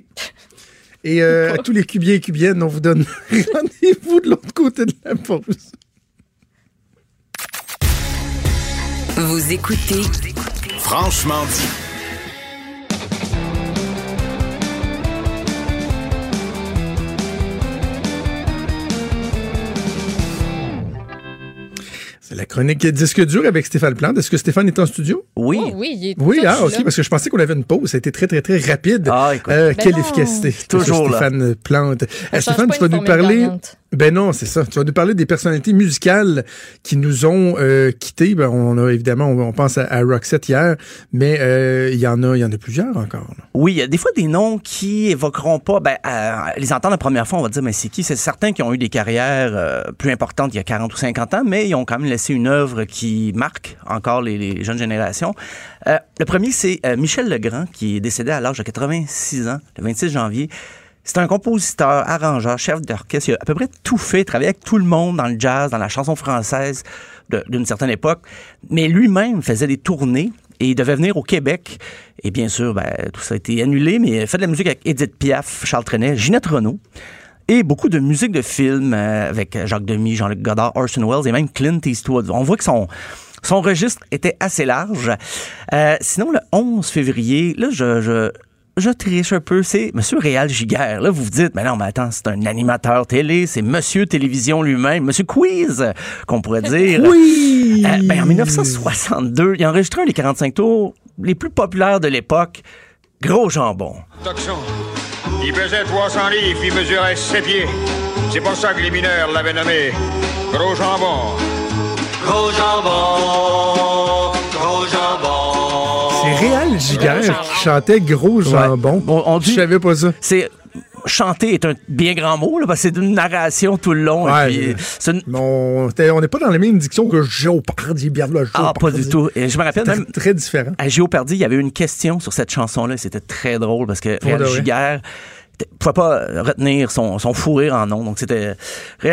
Speaker 3: Et euh, à tous les cubiens et cubiennes, on vous donne rendez-vous de l'autre côté de la pause.
Speaker 1: Vous écoutez
Speaker 2: Franchement dit.
Speaker 3: La chronique disque dur avec Stéphane Plante. Est-ce que Stéphane est en studio?
Speaker 11: Oui.
Speaker 4: Oh, oui, il est
Speaker 3: Oui, ah, ok,
Speaker 4: là.
Speaker 3: parce que je pensais qu'on avait une pause. Ça a été très, très, très rapide.
Speaker 11: Ah, écoute.
Speaker 3: Euh,
Speaker 4: Ben
Speaker 3: quelle
Speaker 4: non.
Speaker 3: efficacité.
Speaker 11: Toujours là.
Speaker 3: Stéphane Plante. Euh, Stéphane, tu vas nous parler.
Speaker 4: gagnante.
Speaker 3: Ben non, c'est ça. Tu vas nous parler des personnalités musicales qui nous ont euh, quittés. Ben, on a évidemment, on, on pense à, à Roxette hier, mais euh, il y en a, il y en a plusieurs encore. là.
Speaker 12: Oui, il y a des fois des noms qui évoqueront pas, ben, euh, les entendre la première fois, on va dire, mais c'est qui? C'est certains qui ont eu des carrières euh, plus importantes il y a 40 ou 50 ans, mais ils ont quand même laissé une œuvre qui marque encore les, jeunes générations. Euh, le premier, c'est euh, Michel Legrand, qui est décédé à l'âge de 86 ans, le 26 janvier. C'est un compositeur, arrangeur, chef d'orchestre. Il a à peu près tout fait, travaillé avec tout le monde dans le jazz, dans la chanson française d'une certaine époque. Mais lui-même faisait des tournées et il devait venir au Québec. Et bien sûr, ben, tout ça a été annulé, mais il a fait de la musique avec Edith Piaf, Charles Trenet, Ginette Renault et beaucoup de musique de film euh, avec Jacques Demy, Jean-Luc Godard, Orson Welles et même Clint Eastwood. On voit que son, son registre était assez large. Euh, sinon, le 11 février, là, je, je, je triche un peu, c'est Monsieur Réal Giguère. Là, vous vous dites, mais non, mais attends, c'est un animateur télé, c'est Monsieur Télévision lui-même, Monsieur Quiz, qu'on pourrait dire.
Speaker 3: Oui!
Speaker 12: Euh, ben, en 1962, il a enregistré un des 45 tours les plus populaires de l'époque, Gros Jambon.
Speaker 13: Toxon. Il pesait 300 livres, il mesurait 7 pieds. C'est pour ça que les mineurs l'avaient nommé Gros Jambon.
Speaker 14: Gros jambon, gros jambon.
Speaker 3: C'est Réal Giguère qui chantait Gros Jambon.
Speaker 12: Bon, on dit,
Speaker 3: Je savais pas ça.
Speaker 12: c'est chanter est un bien grand mot, là, parce que c'est une narration tout le long. et
Speaker 3: Ouais,
Speaker 12: puis,
Speaker 3: euh,
Speaker 12: c'est une-
Speaker 3: Mais on n'est pas dans la même diction que Géopardy, Bierla
Speaker 12: Ah, pas du tout. Et je me rappelle même,
Speaker 3: très différent.
Speaker 12: à Géopardy, il y avait une question sur cette chanson-là. C'était très drôle parce que Réal. Giguère pouvait pas retenir son, son fou rire en nom. Donc, c'était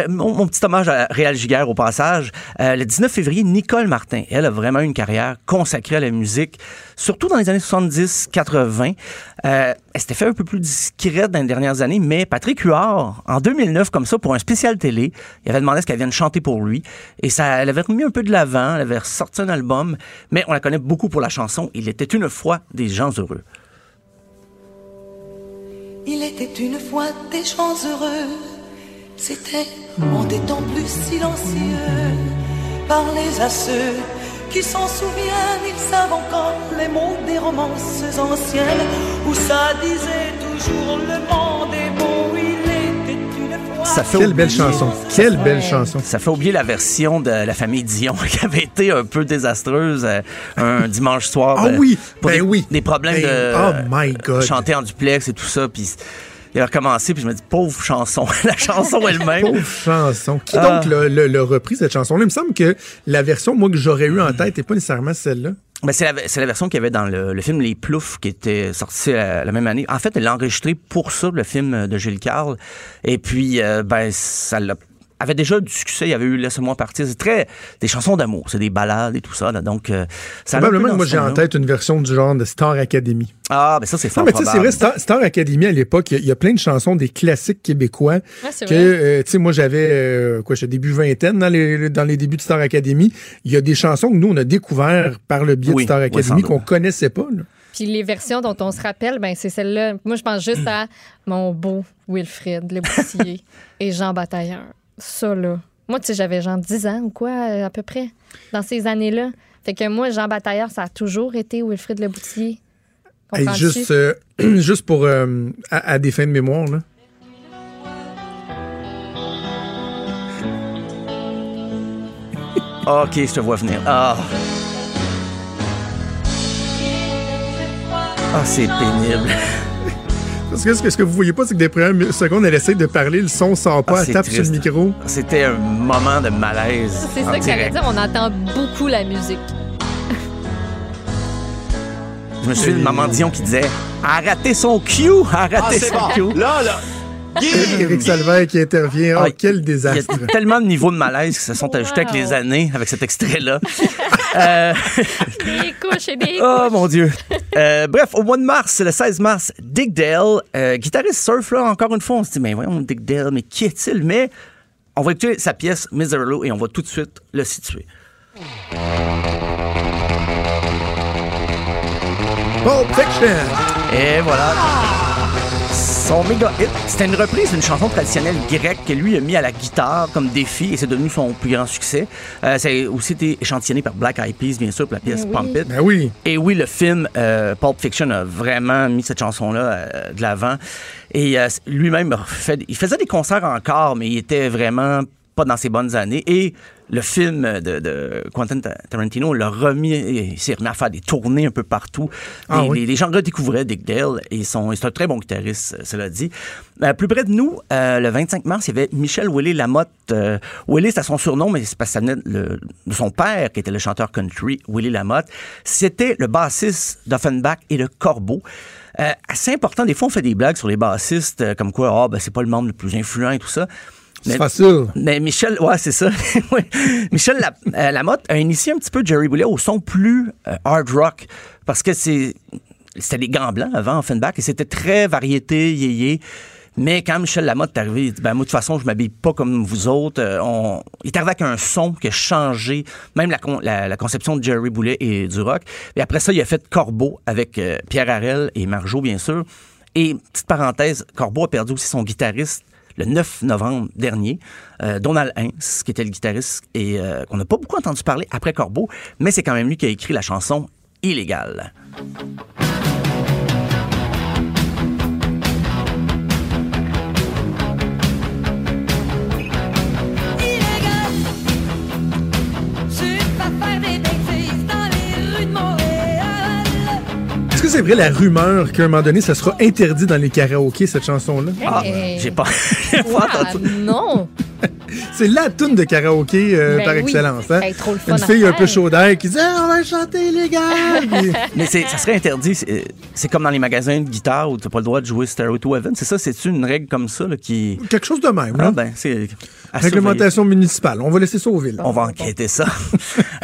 Speaker 12: mon, petit hommage à Réal Giguère au passage. Euh, le 19 février, Nicole Martin, elle a vraiment une carrière consacrée à la musique, surtout dans les années 70-80. Euh, elle s'était fait un peu plus discrète dans les dernières années, mais Patrick Huard, en 2009, comme ça, pour un spécial télé, il avait demandé à ce qu'elle vienne chanter pour lui. Et ça, elle avait remis un peu de l'avant, elle avait sorti un album, mais on la connaît beaucoup pour la chanson Il était une fois des gens heureux.
Speaker 14: Il était une fois des gens heureux. C'était en des temps plus silencieux. Parlez à ceux qui s'en souviennent, ils savent encore les mots des romances anciennes où ça disait toujours le monde est
Speaker 12: Ça fait
Speaker 3: Quelle belle chanson. Quelle belle chanson.
Speaker 12: Ça fait oublier la version de la famille Dion qui avait été un peu désastreuse euh, un dimanche soir.
Speaker 3: Ah
Speaker 12: euh,
Speaker 3: oui,
Speaker 12: pour
Speaker 3: ben
Speaker 12: des,
Speaker 3: oui.
Speaker 12: Des problèmes
Speaker 3: Ben,
Speaker 12: de
Speaker 3: oh my God.
Speaker 12: chanter en duplex et tout ça. Puis il a recommencé, puis je me dis, pauvre chanson. la chanson elle-même.
Speaker 3: Pauvre chanson. Qui
Speaker 12: Ah.
Speaker 3: donc l'a- l'a l'a repris, cette chanson-là? Il me semble que la version, moi, que j'aurais eu en tête n'est pas nécessairement celle-là.
Speaker 12: Ben, c'est la, la version qu'il y avait dans le, le film Les Ploufs qui était sorti la, la même année. En fait, elle l'a enregistré pour ça, le film de Gilles Carle. Et puis, euh, ben, ça l'a- avait déjà du succès. Il y avait eu Laisse-moi partir. C'est très des chansons d'amour. C'est des ballades et tout ça. là. Donc, euh, ça
Speaker 3: Probablement que moi, j'ai en tête une version du genre de Star Academy.
Speaker 12: Ah, ben ça, c'est fort
Speaker 3: Non, mais tu sais, c'est vrai, Star, Star Academy, à l'époque, il y a- il y, a plein de chansons des classiques québécois.
Speaker 4: Ouais, c'est
Speaker 3: que,
Speaker 4: vrai.
Speaker 3: euh, tu sais, moi, j'avais, euh, quoi, j'ai début vingtaine dans les, dans les débuts de Star Academy. Il y a des chansons que nous, on a découvert par le biais
Speaker 12: Oui,
Speaker 3: de Star
Speaker 12: oui,
Speaker 3: Academy
Speaker 12: sans
Speaker 3: qu'on connaissait pas. là.
Speaker 4: Puis les versions dont on se rappelle, ben c'est celle-là. Moi, je pense juste à mon beau Wilfrid Le Boutillier et Jean Batailleur. Ça, là. Moi, tu sais, j'avais genre 10 ans ou quoi, euh, à peu près, dans ces années-là. Fait que moi, Jean Batailleur, ça a toujours été Wilfrid Le Boutillier.
Speaker 3: Hey, juste, euh, juste pour, euh, à, à des fins de mémoire, là.
Speaker 12: OK, je te vois venir. Ah. Ah, c'est pénible.
Speaker 3: Parce que ce que, ce que vous voyez pas, c'est que des premières secondes, elle essaie de parler, le son sort pas,
Speaker 12: Ah,
Speaker 3: elle
Speaker 12: c'est
Speaker 3: tape sur le micro.
Speaker 12: C'était un moment de malaise.
Speaker 4: C'est ça que j'allais dire. On entend beaucoup la musique.
Speaker 12: Je me suis dit, Maman Dion qui disait Arrêtez son cue, arrêtez
Speaker 14: Ah,
Speaker 12: son
Speaker 14: bon.
Speaker 12: cue.
Speaker 14: Là, là.
Speaker 3: Éric Salvaire qui intervient. Oh,
Speaker 12: Ah,
Speaker 3: quel
Speaker 12: Il y
Speaker 3: désastre.
Speaker 12: a tellement de niveaux de malaise qui se sont ajoutés avec les années avec cet extrait-là. Euh,
Speaker 4: Des couches et des
Speaker 12: oh mon Dieu. Euh, bref, au mois de mars, le 16 mars, Dick Dale, euh, guitariste surf, là, encore une fois, on se dit, mais voyons, Dick Dale, mais qui est-il? Mais on va écouter sa pièce Miserable et on va tout de suite le situer.
Speaker 3: Pulp Fiction.
Speaker 12: Et voilà. Son méga hit, c'était une reprise d'une chanson traditionnelle grecque que lui a mis à la guitare comme défi et c'est devenu son plus grand succès. Euh, ça a aussi été échantillonné par Black Eyed Peas, bien sûr, pour la pièce
Speaker 4: Oui.
Speaker 12: Pump It.
Speaker 3: Ben oui.
Speaker 12: Et oui, le film euh, Pulp Fiction a vraiment mis cette chanson-là euh, de l'avant. Et euh, lui-même, a fait- il faisait des concerts encore, mais il était vraiment pas dans ses bonnes années. Et le film de, de Quentin Ta- Tarantino l'a remis, il s'est remis à faire des tournées un peu partout.
Speaker 3: Ah
Speaker 12: les,
Speaker 3: oui.
Speaker 12: les- les gens redécouvraient Dick Dale et son- c'est un très bon guitariste, euh, cela dit. Euh, plus près de nous, euh, le 25 mars, il y avait Michel Willy Lamotte. Euh, Willy, c'est son surnom, mais c'est parce que ça venait de, son père, qui était le chanteur country, Willy Lamotte. C'était le bassiste d'Offenbach et de Corbeau. Assez important, des fois, on fait des blagues sur les bassistes, comme quoi, ah, ben, c'est pas le membre le plus influent et tout ça.
Speaker 3: C'est facile.
Speaker 12: Mais Michel, ouais, c'est ça. Michel La- euh, Lamotte a initié un petit peu Jerry Boulet au son plus euh, hard rock parce que c'est c'était les gants blancs avant Offenbach et c'était très variété, yéyé. Mais quand Michel Lamotte est arrivé, il dit, ben, moi, de toute façon, je m'habille pas comme vous autres. Euh, on... Il est arrivé avec un son qui a changé, même la, con- la, la conception de Jerry Boulet et du rock. Et après ça, il a fait Corbeau avec euh, Pierre Harel et Marjo, bien sûr. Et, petite parenthèse, Corbeau a perdu aussi son guitariste le 9 novembre dernier, euh, Donald Hens, qui était le guitariste et euh, qu'on n'a pas beaucoup entendu parler après Corbeau, mais c'est quand même lui qui a écrit la chanson Illégale.
Speaker 3: Que c'est vrai la rumeur qu'à un moment donné, ça sera interdit dans les karaokés, cette chanson-là?
Speaker 12: Ah,
Speaker 4: Hey.
Speaker 12: j'ai pas, j'ai pas
Speaker 4: Ah,
Speaker 12: entendu.
Speaker 4: non!
Speaker 3: C'est la toune de karaoké euh,
Speaker 4: Ben
Speaker 3: par
Speaker 4: oui.
Speaker 3: excellence. Hein?
Speaker 4: Hey, trop le fun
Speaker 3: Une fille un peu chaud d'air qui dit Ah, On va chanter illégal! Puis-
Speaker 12: Mais c'est, ça serait interdit. C'est, c'est comme dans les magasins de guitare où tu n'as pas le droit de jouer Stairway to Heaven. C'est ça, c'est une règle comme ça là, qui.
Speaker 3: Quelque chose de même.
Speaker 12: Ah
Speaker 3: là.
Speaker 12: ben, c'est.
Speaker 3: Réglementation municipale. On va laisser ça aux villes.
Speaker 12: On va enquêter ça.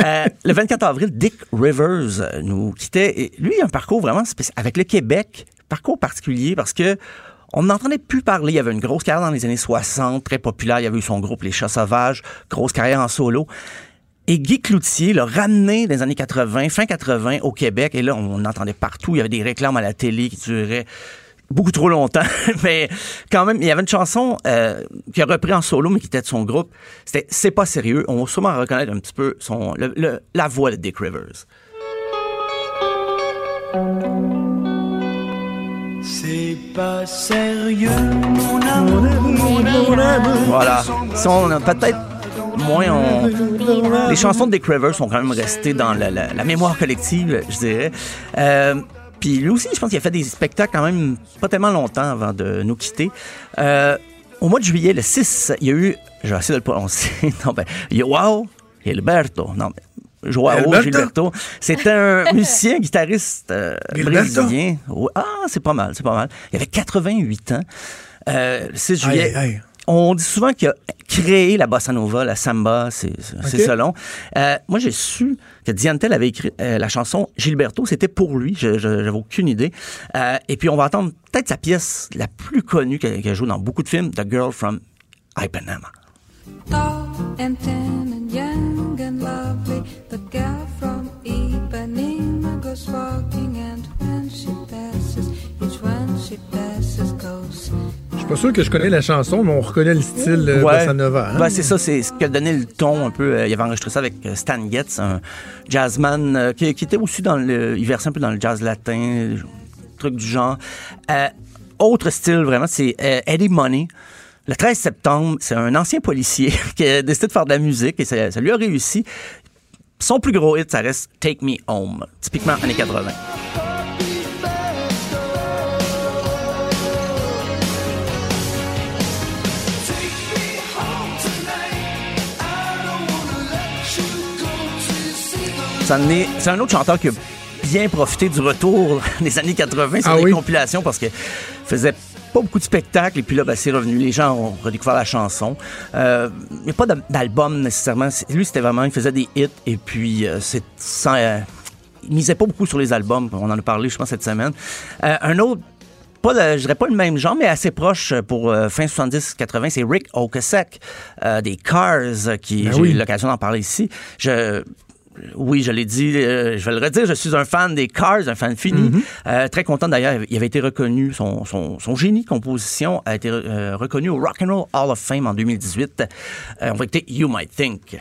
Speaker 12: Euh, le 24 avril, Dick Rivers nous quittait. Et lui, il a un parcours vraiment spécial. Avec le Québec, parcours particulier parce que on n'entendait plus parler. Il y avait une grosse carrière dans les années 60, très populaire. Il y avait eu son groupe Les Chats Sauvages, grosse carrière en solo. Et Guy Cloutier l'a ramené dans les années 80, fin 80, au Québec. Et là, on l'entendait partout. Il y avait des réclames à la télé qui duraient beaucoup trop longtemps. mais quand même, il y avait une chanson euh, qu'il a repris en solo, mais qui était de son groupe. C'était C'est pas sérieux. On va sûrement reconnaître un petit peu son, le- le- la voix de Dick Rivers.
Speaker 14: C'est pas sérieux, mon amour, mon amour.
Speaker 12: Voilà. Si on a peut-être moins. on- Les chansons de Dick Rivers sont quand même restées dans la, la- la mémoire collective, je dirais. Euh, puis lui aussi, je pense qu'il a fait des spectacles quand même pas tellement longtemps avant de nous quitter. Euh, au mois de juillet, le 6, il y a eu. Je vais essayer de le prononcer. non, ben, Joao Gilberto. Non, mais. Joao
Speaker 3: Gilberto?
Speaker 12: Gilberto. C'était un musicien, guitariste euh, brésilien. Ah, c'est pas mal, c'est pas mal. Il avait 88 ans. Euh, le 6 juillet.
Speaker 3: Aïe, aïe.
Speaker 12: On dit souvent qu'il a créé la bossa nova, la samba, c'est c'est
Speaker 3: Ok.
Speaker 12: selon. Euh, moi, j'ai su que Diantel avait écrit euh, la chanson Gilberto, c'était pour lui, je j'avais aucune idée. Euh, et puis, on va entendre peut-être sa pièce la plus connue qu'elle qu'elle joue dans beaucoup de films, The Girl from Ipanema.
Speaker 3: Pas sûr que je connais la chanson, mais on reconnaît le style euh, hein?
Speaker 12: Ouais, c'est ça, c'est ce qui a donné le ton un peu. euh, il avait enregistré ça avec euh, Stan Getz, un jazzman euh, qui, qui était aussi dans le. Il versait un peu dans le jazz latin, truc du genre. Autre style, vraiment, c'est Eddie Money. Le 13 septembre, c'est un ancien policier qui a décidé de faire de la musique et ça, ça lui a réussi. Son plus gros hit, ça reste Take Me Home, typiquement années 80. C'est un autre chanteur qui a bien profité du retour des années 80 sur
Speaker 3: Ah
Speaker 12: les
Speaker 3: oui?
Speaker 12: compilations parce que faisait pas beaucoup de spectacles et puis là, ben, c'est revenu. Les gens ont redécouvert la chanson. Euh, Il n'y a pas d'al- d'album nécessairement. Lui, c'était vraiment, il faisait des hits et puis euh, c'est sans, euh, il misait pas beaucoup sur les albums. On en a parlé, je pense, cette semaine. Euh, un autre pas le- je dirais pas le même genre, mais assez proche pour euh, fin 70-80, c'est Rick Ocasek euh, des Cars, qui
Speaker 3: Ben
Speaker 12: j'ai
Speaker 3: oui.
Speaker 12: eu l'occasion d'en parler ici. Je, oui, je l'ai dit, euh, je vais le redire, je suis un fan des Cars, un fan fini.
Speaker 3: Mm-hmm.
Speaker 12: Euh, très content d'ailleurs, il avait été reconnu, son, son, son génie composition a été euh, reconnu au Rock and Roll Hall of Fame en 2018. Euh, on va écouter You Might Think.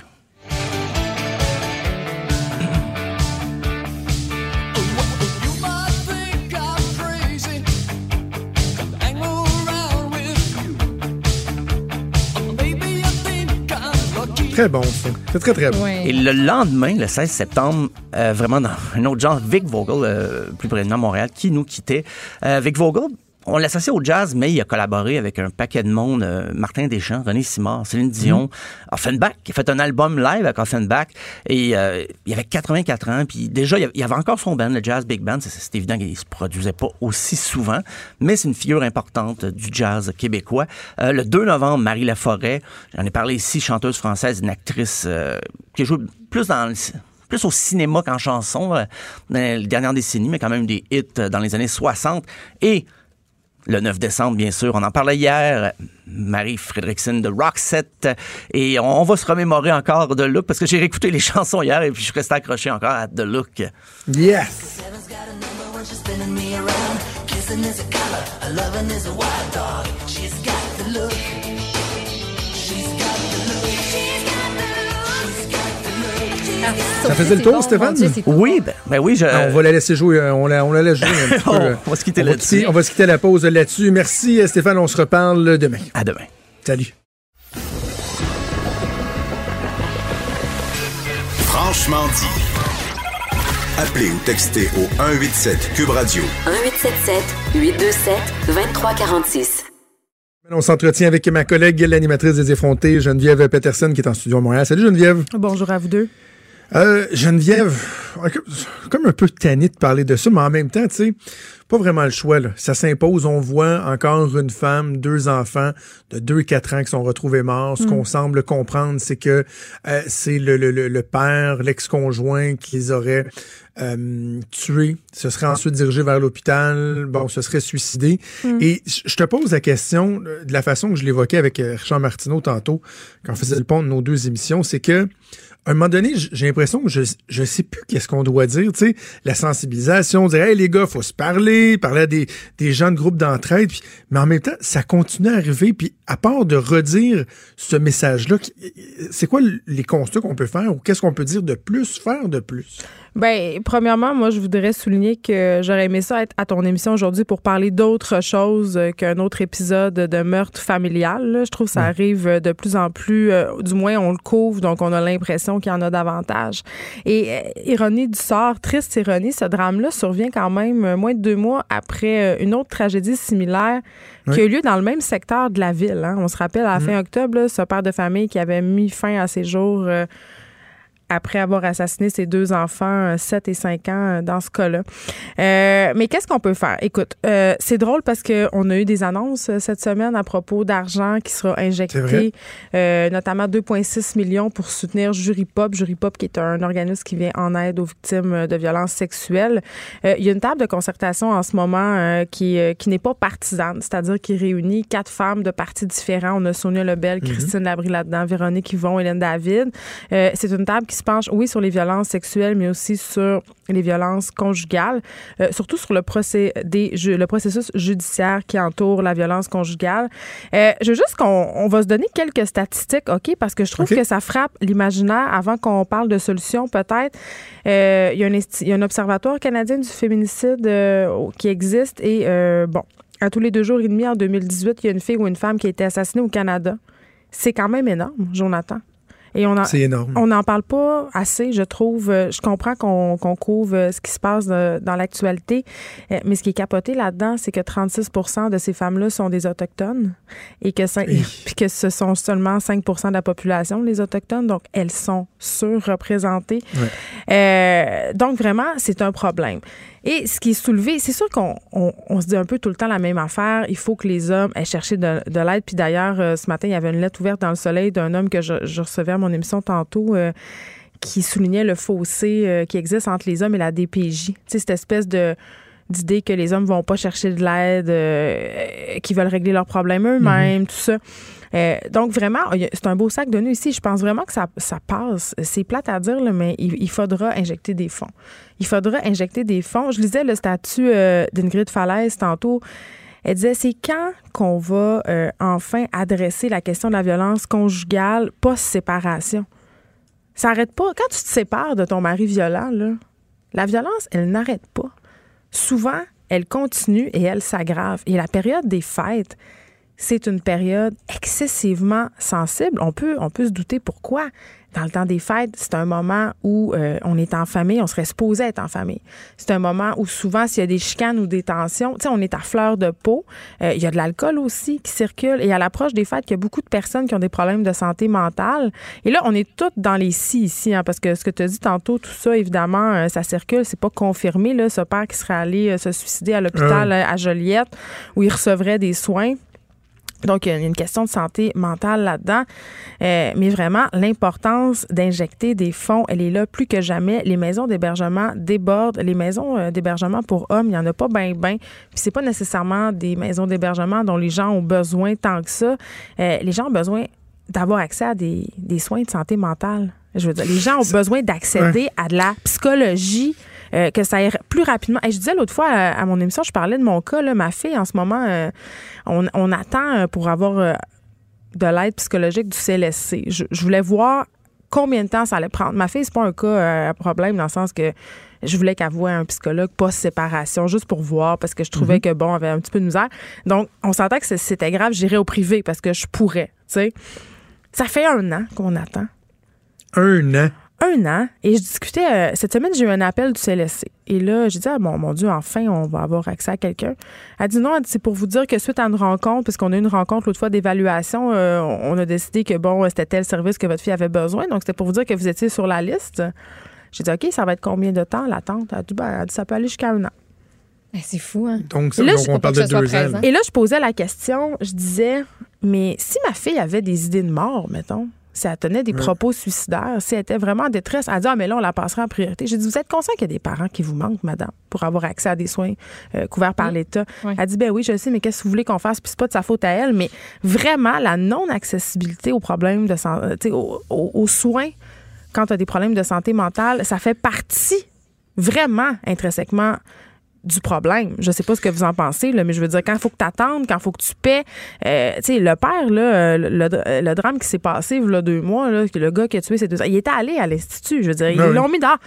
Speaker 3: Très bon, ça. C'est très, très bon.
Speaker 12: Et le lendemain, le 16 septembre, euh, vraiment dans un autre genre, Vic Vogel, euh, plus près de nous, à Montréal, qui nous quittait. Euh, Vic Vogel, on l'associe au jazz, mais il a collaboré avec un paquet de monde. euh, Martin Deschamps, René Simard, Céline Dion,
Speaker 3: Mhm.
Speaker 12: Offenbach, qui a fait un album live avec Offenbach. Et euh, il avait 84 ans. Puis déjà, il y avait- encore son band, le Jazz Big Band. C'est- évident qu'il se produisait pas aussi souvent, mais c'est une figure importante du jazz québécois. Euh, le 2 novembre, Marie Laforêt, j'en ai parlé ici, chanteuse française, une actrice euh, qui joue plus dans le plus au cinéma qu'en chanson euh, dans les dernières décennies, mais quand même des hits euh, dans les années 60. Et le 9 décembre, bien sûr, on en parlait hier, Marie Fredrickson de Roxette. Et on, va se remémorer encore de Look, parce que j'ai réécouté les chansons hier et puis je resté accroché encore à The Look.
Speaker 3: Yes! Ça faisait le tour, Stéphane?
Speaker 12: Oui, ben, ben oui, je...
Speaker 3: Ah, on va la laisser jouer, euh, on la, on la laisse jouer un petit peu.
Speaker 12: On va se quitter là-dessus.
Speaker 3: On va se quitter la pause là-dessus. Merci euh, Stéphane, on se reparle demain.
Speaker 12: À demain.
Speaker 3: Salut.
Speaker 2: Franchement dit. Appelez ou textez au 187 Cube Radio.
Speaker 1: 1877 827 2346.
Speaker 3: On s'entretient avec ma collègue, l'animatrice des effrontés, Geneviève Peterson, qui est en studio à Montréal. Salut Geneviève.
Speaker 15: Bonjour à vous deux.
Speaker 3: Euh, Geneviève, comme un peu tanné de parler de ça, mais en même temps, tu sais, pas vraiment le choix. Là. Ça s'impose. On voit encore une femme, deux enfants de 2 et 4 ans qui sont retrouvés morts. Ce
Speaker 16: Mm.
Speaker 3: qu'on semble comprendre, c'est que euh, c'est le, le, le, le père, l'ex-conjoint qui les aurait euh, tués. Se serait ensuite dirigé vers l'hôpital. Bon, se serait suicidé.
Speaker 16: Mm.
Speaker 3: Et je je te pose la question euh, de la façon que je l'évoquais avec euh, Richard Martineau tantôt, quand on faisait le pont de nos deux émissions, c'est que à un moment donné, j'ai l'impression que je je sais plus qu'est-ce qu'on doit dire, tu sais, la sensibilisation, dire hey les gars, faut se parler, parler à des, des gens de groupe d'entraide, mais en même temps, ça continue à arriver, puis à part de redire ce message-là, qui- c'est quoi les constats qu'on peut faire ou qu'est-ce qu'on peut dire de plus, faire de plus?
Speaker 15: Ben, premièrement, moi, je voudrais souligner que j'aurais aimé ça être à ton émission aujourd'hui pour parler d'autre chose euh, qu'un autre épisode de meurtre familial. Je trouve que ça arrive euh, de plus en plus, euh, du moins on le couvre, donc on a l'impression qu'il y en a davantage. Et ironie du sort, triste ironie, ce drame-là survient quand même moins de deux mois après une autre tragédie similaire qui a eu lieu dans le même secteur de la ville. hein. On se rappelle, à la
Speaker 16: Mhm.
Speaker 15: fin octobre, là, ce père de famille qui avait mis fin à ses jours euh, après avoir assassiné ses deux enfants, 7 et 5 ans, euh, dans ce cas-là. Euh, mais qu'est-ce qu'on peut faire? Écoute, euh, c'est drôle parce qu'on a eu des annonces euh, cette semaine à propos d'argent qui sera injecté, euh, notamment 2,6 millions pour soutenir Jury Pop. Jury Pop, qui est un organisme qui vient en aide aux victimes euh, de violences sexuelles. Euh, il y a une table de concertation en ce moment euh, qui, euh, qui n'est pas partisane, c'est-à-dire qui réunit quatre femmes de partis différents. On a Sonia Lebel,
Speaker 16: Mhm.
Speaker 15: Christine Labrie là-dedans, Véronique Yvon, Hélène David. Euh, c'est une table qui se penche, oui, sur les violences sexuelles, mais aussi sur les violences conjugales, euh, surtout sur le, procédé, le processus judiciaire qui entoure la violence conjugale. Euh, je veux juste qu'on on va se donner quelques statistiques, OK, parce que je trouve que ça frappe l'imaginaire avant qu'on parle de solutions, peut-être. Euh, il, y a un esti- il y a un observatoire canadien du féminicide euh, qui existe et, bon, à tous les deux jours et demi, en 2018, il y a une fille ou une femme qui a été assassinée au Canada. C'est quand même énorme, Jonathan. Et on en,
Speaker 3: énorme.
Speaker 15: On n'en parle pas assez, je trouve. Euh, Je comprends qu'on couvre euh, ce qui se passe euh, dans l'actualité, mais ce qui est capoté là-dedans, c'est que 36% de ces femmes-là sont des Autochtones et que, cin- puis que ce sont seulement 5% de la population, les Autochtones. Donc, elles sont surreprésentées. Euh, donc, vraiment, c'est un problème. Et ce qui est soulevé, c'est sûr qu'on on- on se dit un peu tout le temps la même affaire. Il faut que les hommes aient cherché de, de l'aide. Puis d'ailleurs, euh, ce matin, il y avait une lettre ouverte dans le soleil d'un homme que je, je recevais à mon émission tantôt. euh, qui soulignait le fossé euh, qui existe entre les hommes et la DPJ. Tu sais, cette espèce de d'idée que les hommes vont pas chercher de l'aide, euh, qu'ils veulent régler leurs problèmes eux-mêmes, tout ça. Euh, donc, vraiment, c'est un beau sac de nœuds ici. Je pense vraiment que ça, ça passe. C'est plate à dire, là, mais il, il faudra injecter des fonds. Il faudra injecter des fonds. Je lisais le statut euh, d'Ingrid Falaise tantôt. Elle disait, c'est quand qu'on va euh, enfin adresser la question de la violence conjugale post-séparation? Ça n'arrête pas. Quand tu te sépares de ton mari violent, là, la violence, elle n'arrête pas. Souvent, elle continue et elle s'aggrave. Et la période des fêtes, c'est une période excessivement sensible. On peut, on peut se douter pourquoi. Dans le temps des fêtes, c'est un moment où euh, on est en famille, on serait supposé être en famille. C'est un moment où souvent, s'il y a des chicanes ou des tensions, tu sais, on est à fleur de peau. Euh, il y a de l'alcool aussi qui circule. Et à l'approche des fêtes, il y a beaucoup de personnes qui ont des problèmes de santé mentale. Et là, on est toutes dans les si ici, hein, parce que ce que tu as dit tantôt, tout ça, évidemment, euh, ça circule. C'est pas confirmé, là, ce père qui serait allé se suicider à l'hôpital à Joliette, où il recevrait des soins. Donc, il y a une question de santé mentale là-dedans. Euh, mais vraiment, l'importance d'injecter des fonds, elle est là plus que jamais. Les maisons d'hébergement débordent. Les maisons euh, d'hébergement pour hommes, il n'y en a pas bien, bien. Puis c'est pas nécessairement des maisons d'hébergement dont les gens ont besoin tant que ça. Euh, les gens ont besoin d'avoir accès à des, des soins de santé mentale. Je veux dire, les gens ont besoin d'accéder à de la psychologie, euh, que ça aille plus rapidement. Et je disais l'autre fois à, à mon émission, je parlais de mon cas, là, ma fille en ce moment, euh, on, on attend euh, pour avoir euh, de l'aide psychologique du CLSC. Je, je voulais voir combien de temps ça allait prendre. Ma fille, c'est pas un cas euh, à problème dans le sens que je voulais qu'elle voie un psychologue post-séparation, juste pour voir, parce que je trouvais
Speaker 3: Mhm.
Speaker 15: que, bon, elle avait un petit peu de misère. Donc, on s'entend que c'était grave, j'irais au privé parce que je pourrais, tu sais. Ça fait un an qu'on attend.
Speaker 3: Un an?
Speaker 15: Un an. Et je discutais, euh, cette semaine, j'ai eu un appel du CLSC. Et là, j'ai dit, ah, bon, mon Dieu, enfin, on va avoir accès à quelqu'un. Elle dit non, elle dit, c'est pour vous dire que suite à une rencontre, puisqu'on a eu une rencontre l'autre fois d'évaluation, euh, on a décidé que, bon, c'était tel service que votre fille avait besoin. Donc, c'était pour vous dire que vous étiez sur la liste. J'ai dit, OK, ça va être combien de temps l'attente? Elle dit, ben, elle dit, ça peut aller jusqu'à un an.
Speaker 4: Ben, c'est fou, hein?
Speaker 3: Donc, ça,
Speaker 15: là,
Speaker 3: donc
Speaker 15: je-
Speaker 3: on parle de deux ans.
Speaker 15: Et là, je posais la question, je disais, mais si ma fille avait des idées de mort, mettons, si elle tenait des
Speaker 3: Ouais.
Speaker 15: propos suicidaires, si elle était vraiment en détresse, elle dit, ah, mais là, on la passera en priorité. J'ai dit, vous êtes conscient qu'il y a des parents qui vous manquent, madame, pour avoir accès à des soins euh, couverts par l'État? Elle dit, ben oui, je sais, mais qu'est-ce que vous voulez qu'on fasse? Puis c'est pas de sa faute à elle, mais vraiment, la non-accessibilité aux problèmes de santé, aux, aux- aux soins quand tu as des problèmes de santé mentale, ça fait partie vraiment intrinsèquement du problème. Je sais pas ce que vous en pensez, là, mais je veux dire, quand il faut que tu attendes, quand il faut que tu paies, euh, tu sais, le père, là, euh, le, le- le drame qui s'est passé il y a deux mois, là, le gars qui a tué ses deux il était allé à l'Institut. Je veux dire, ils
Speaker 3: Ah oui.
Speaker 15: l'ont mis dehors.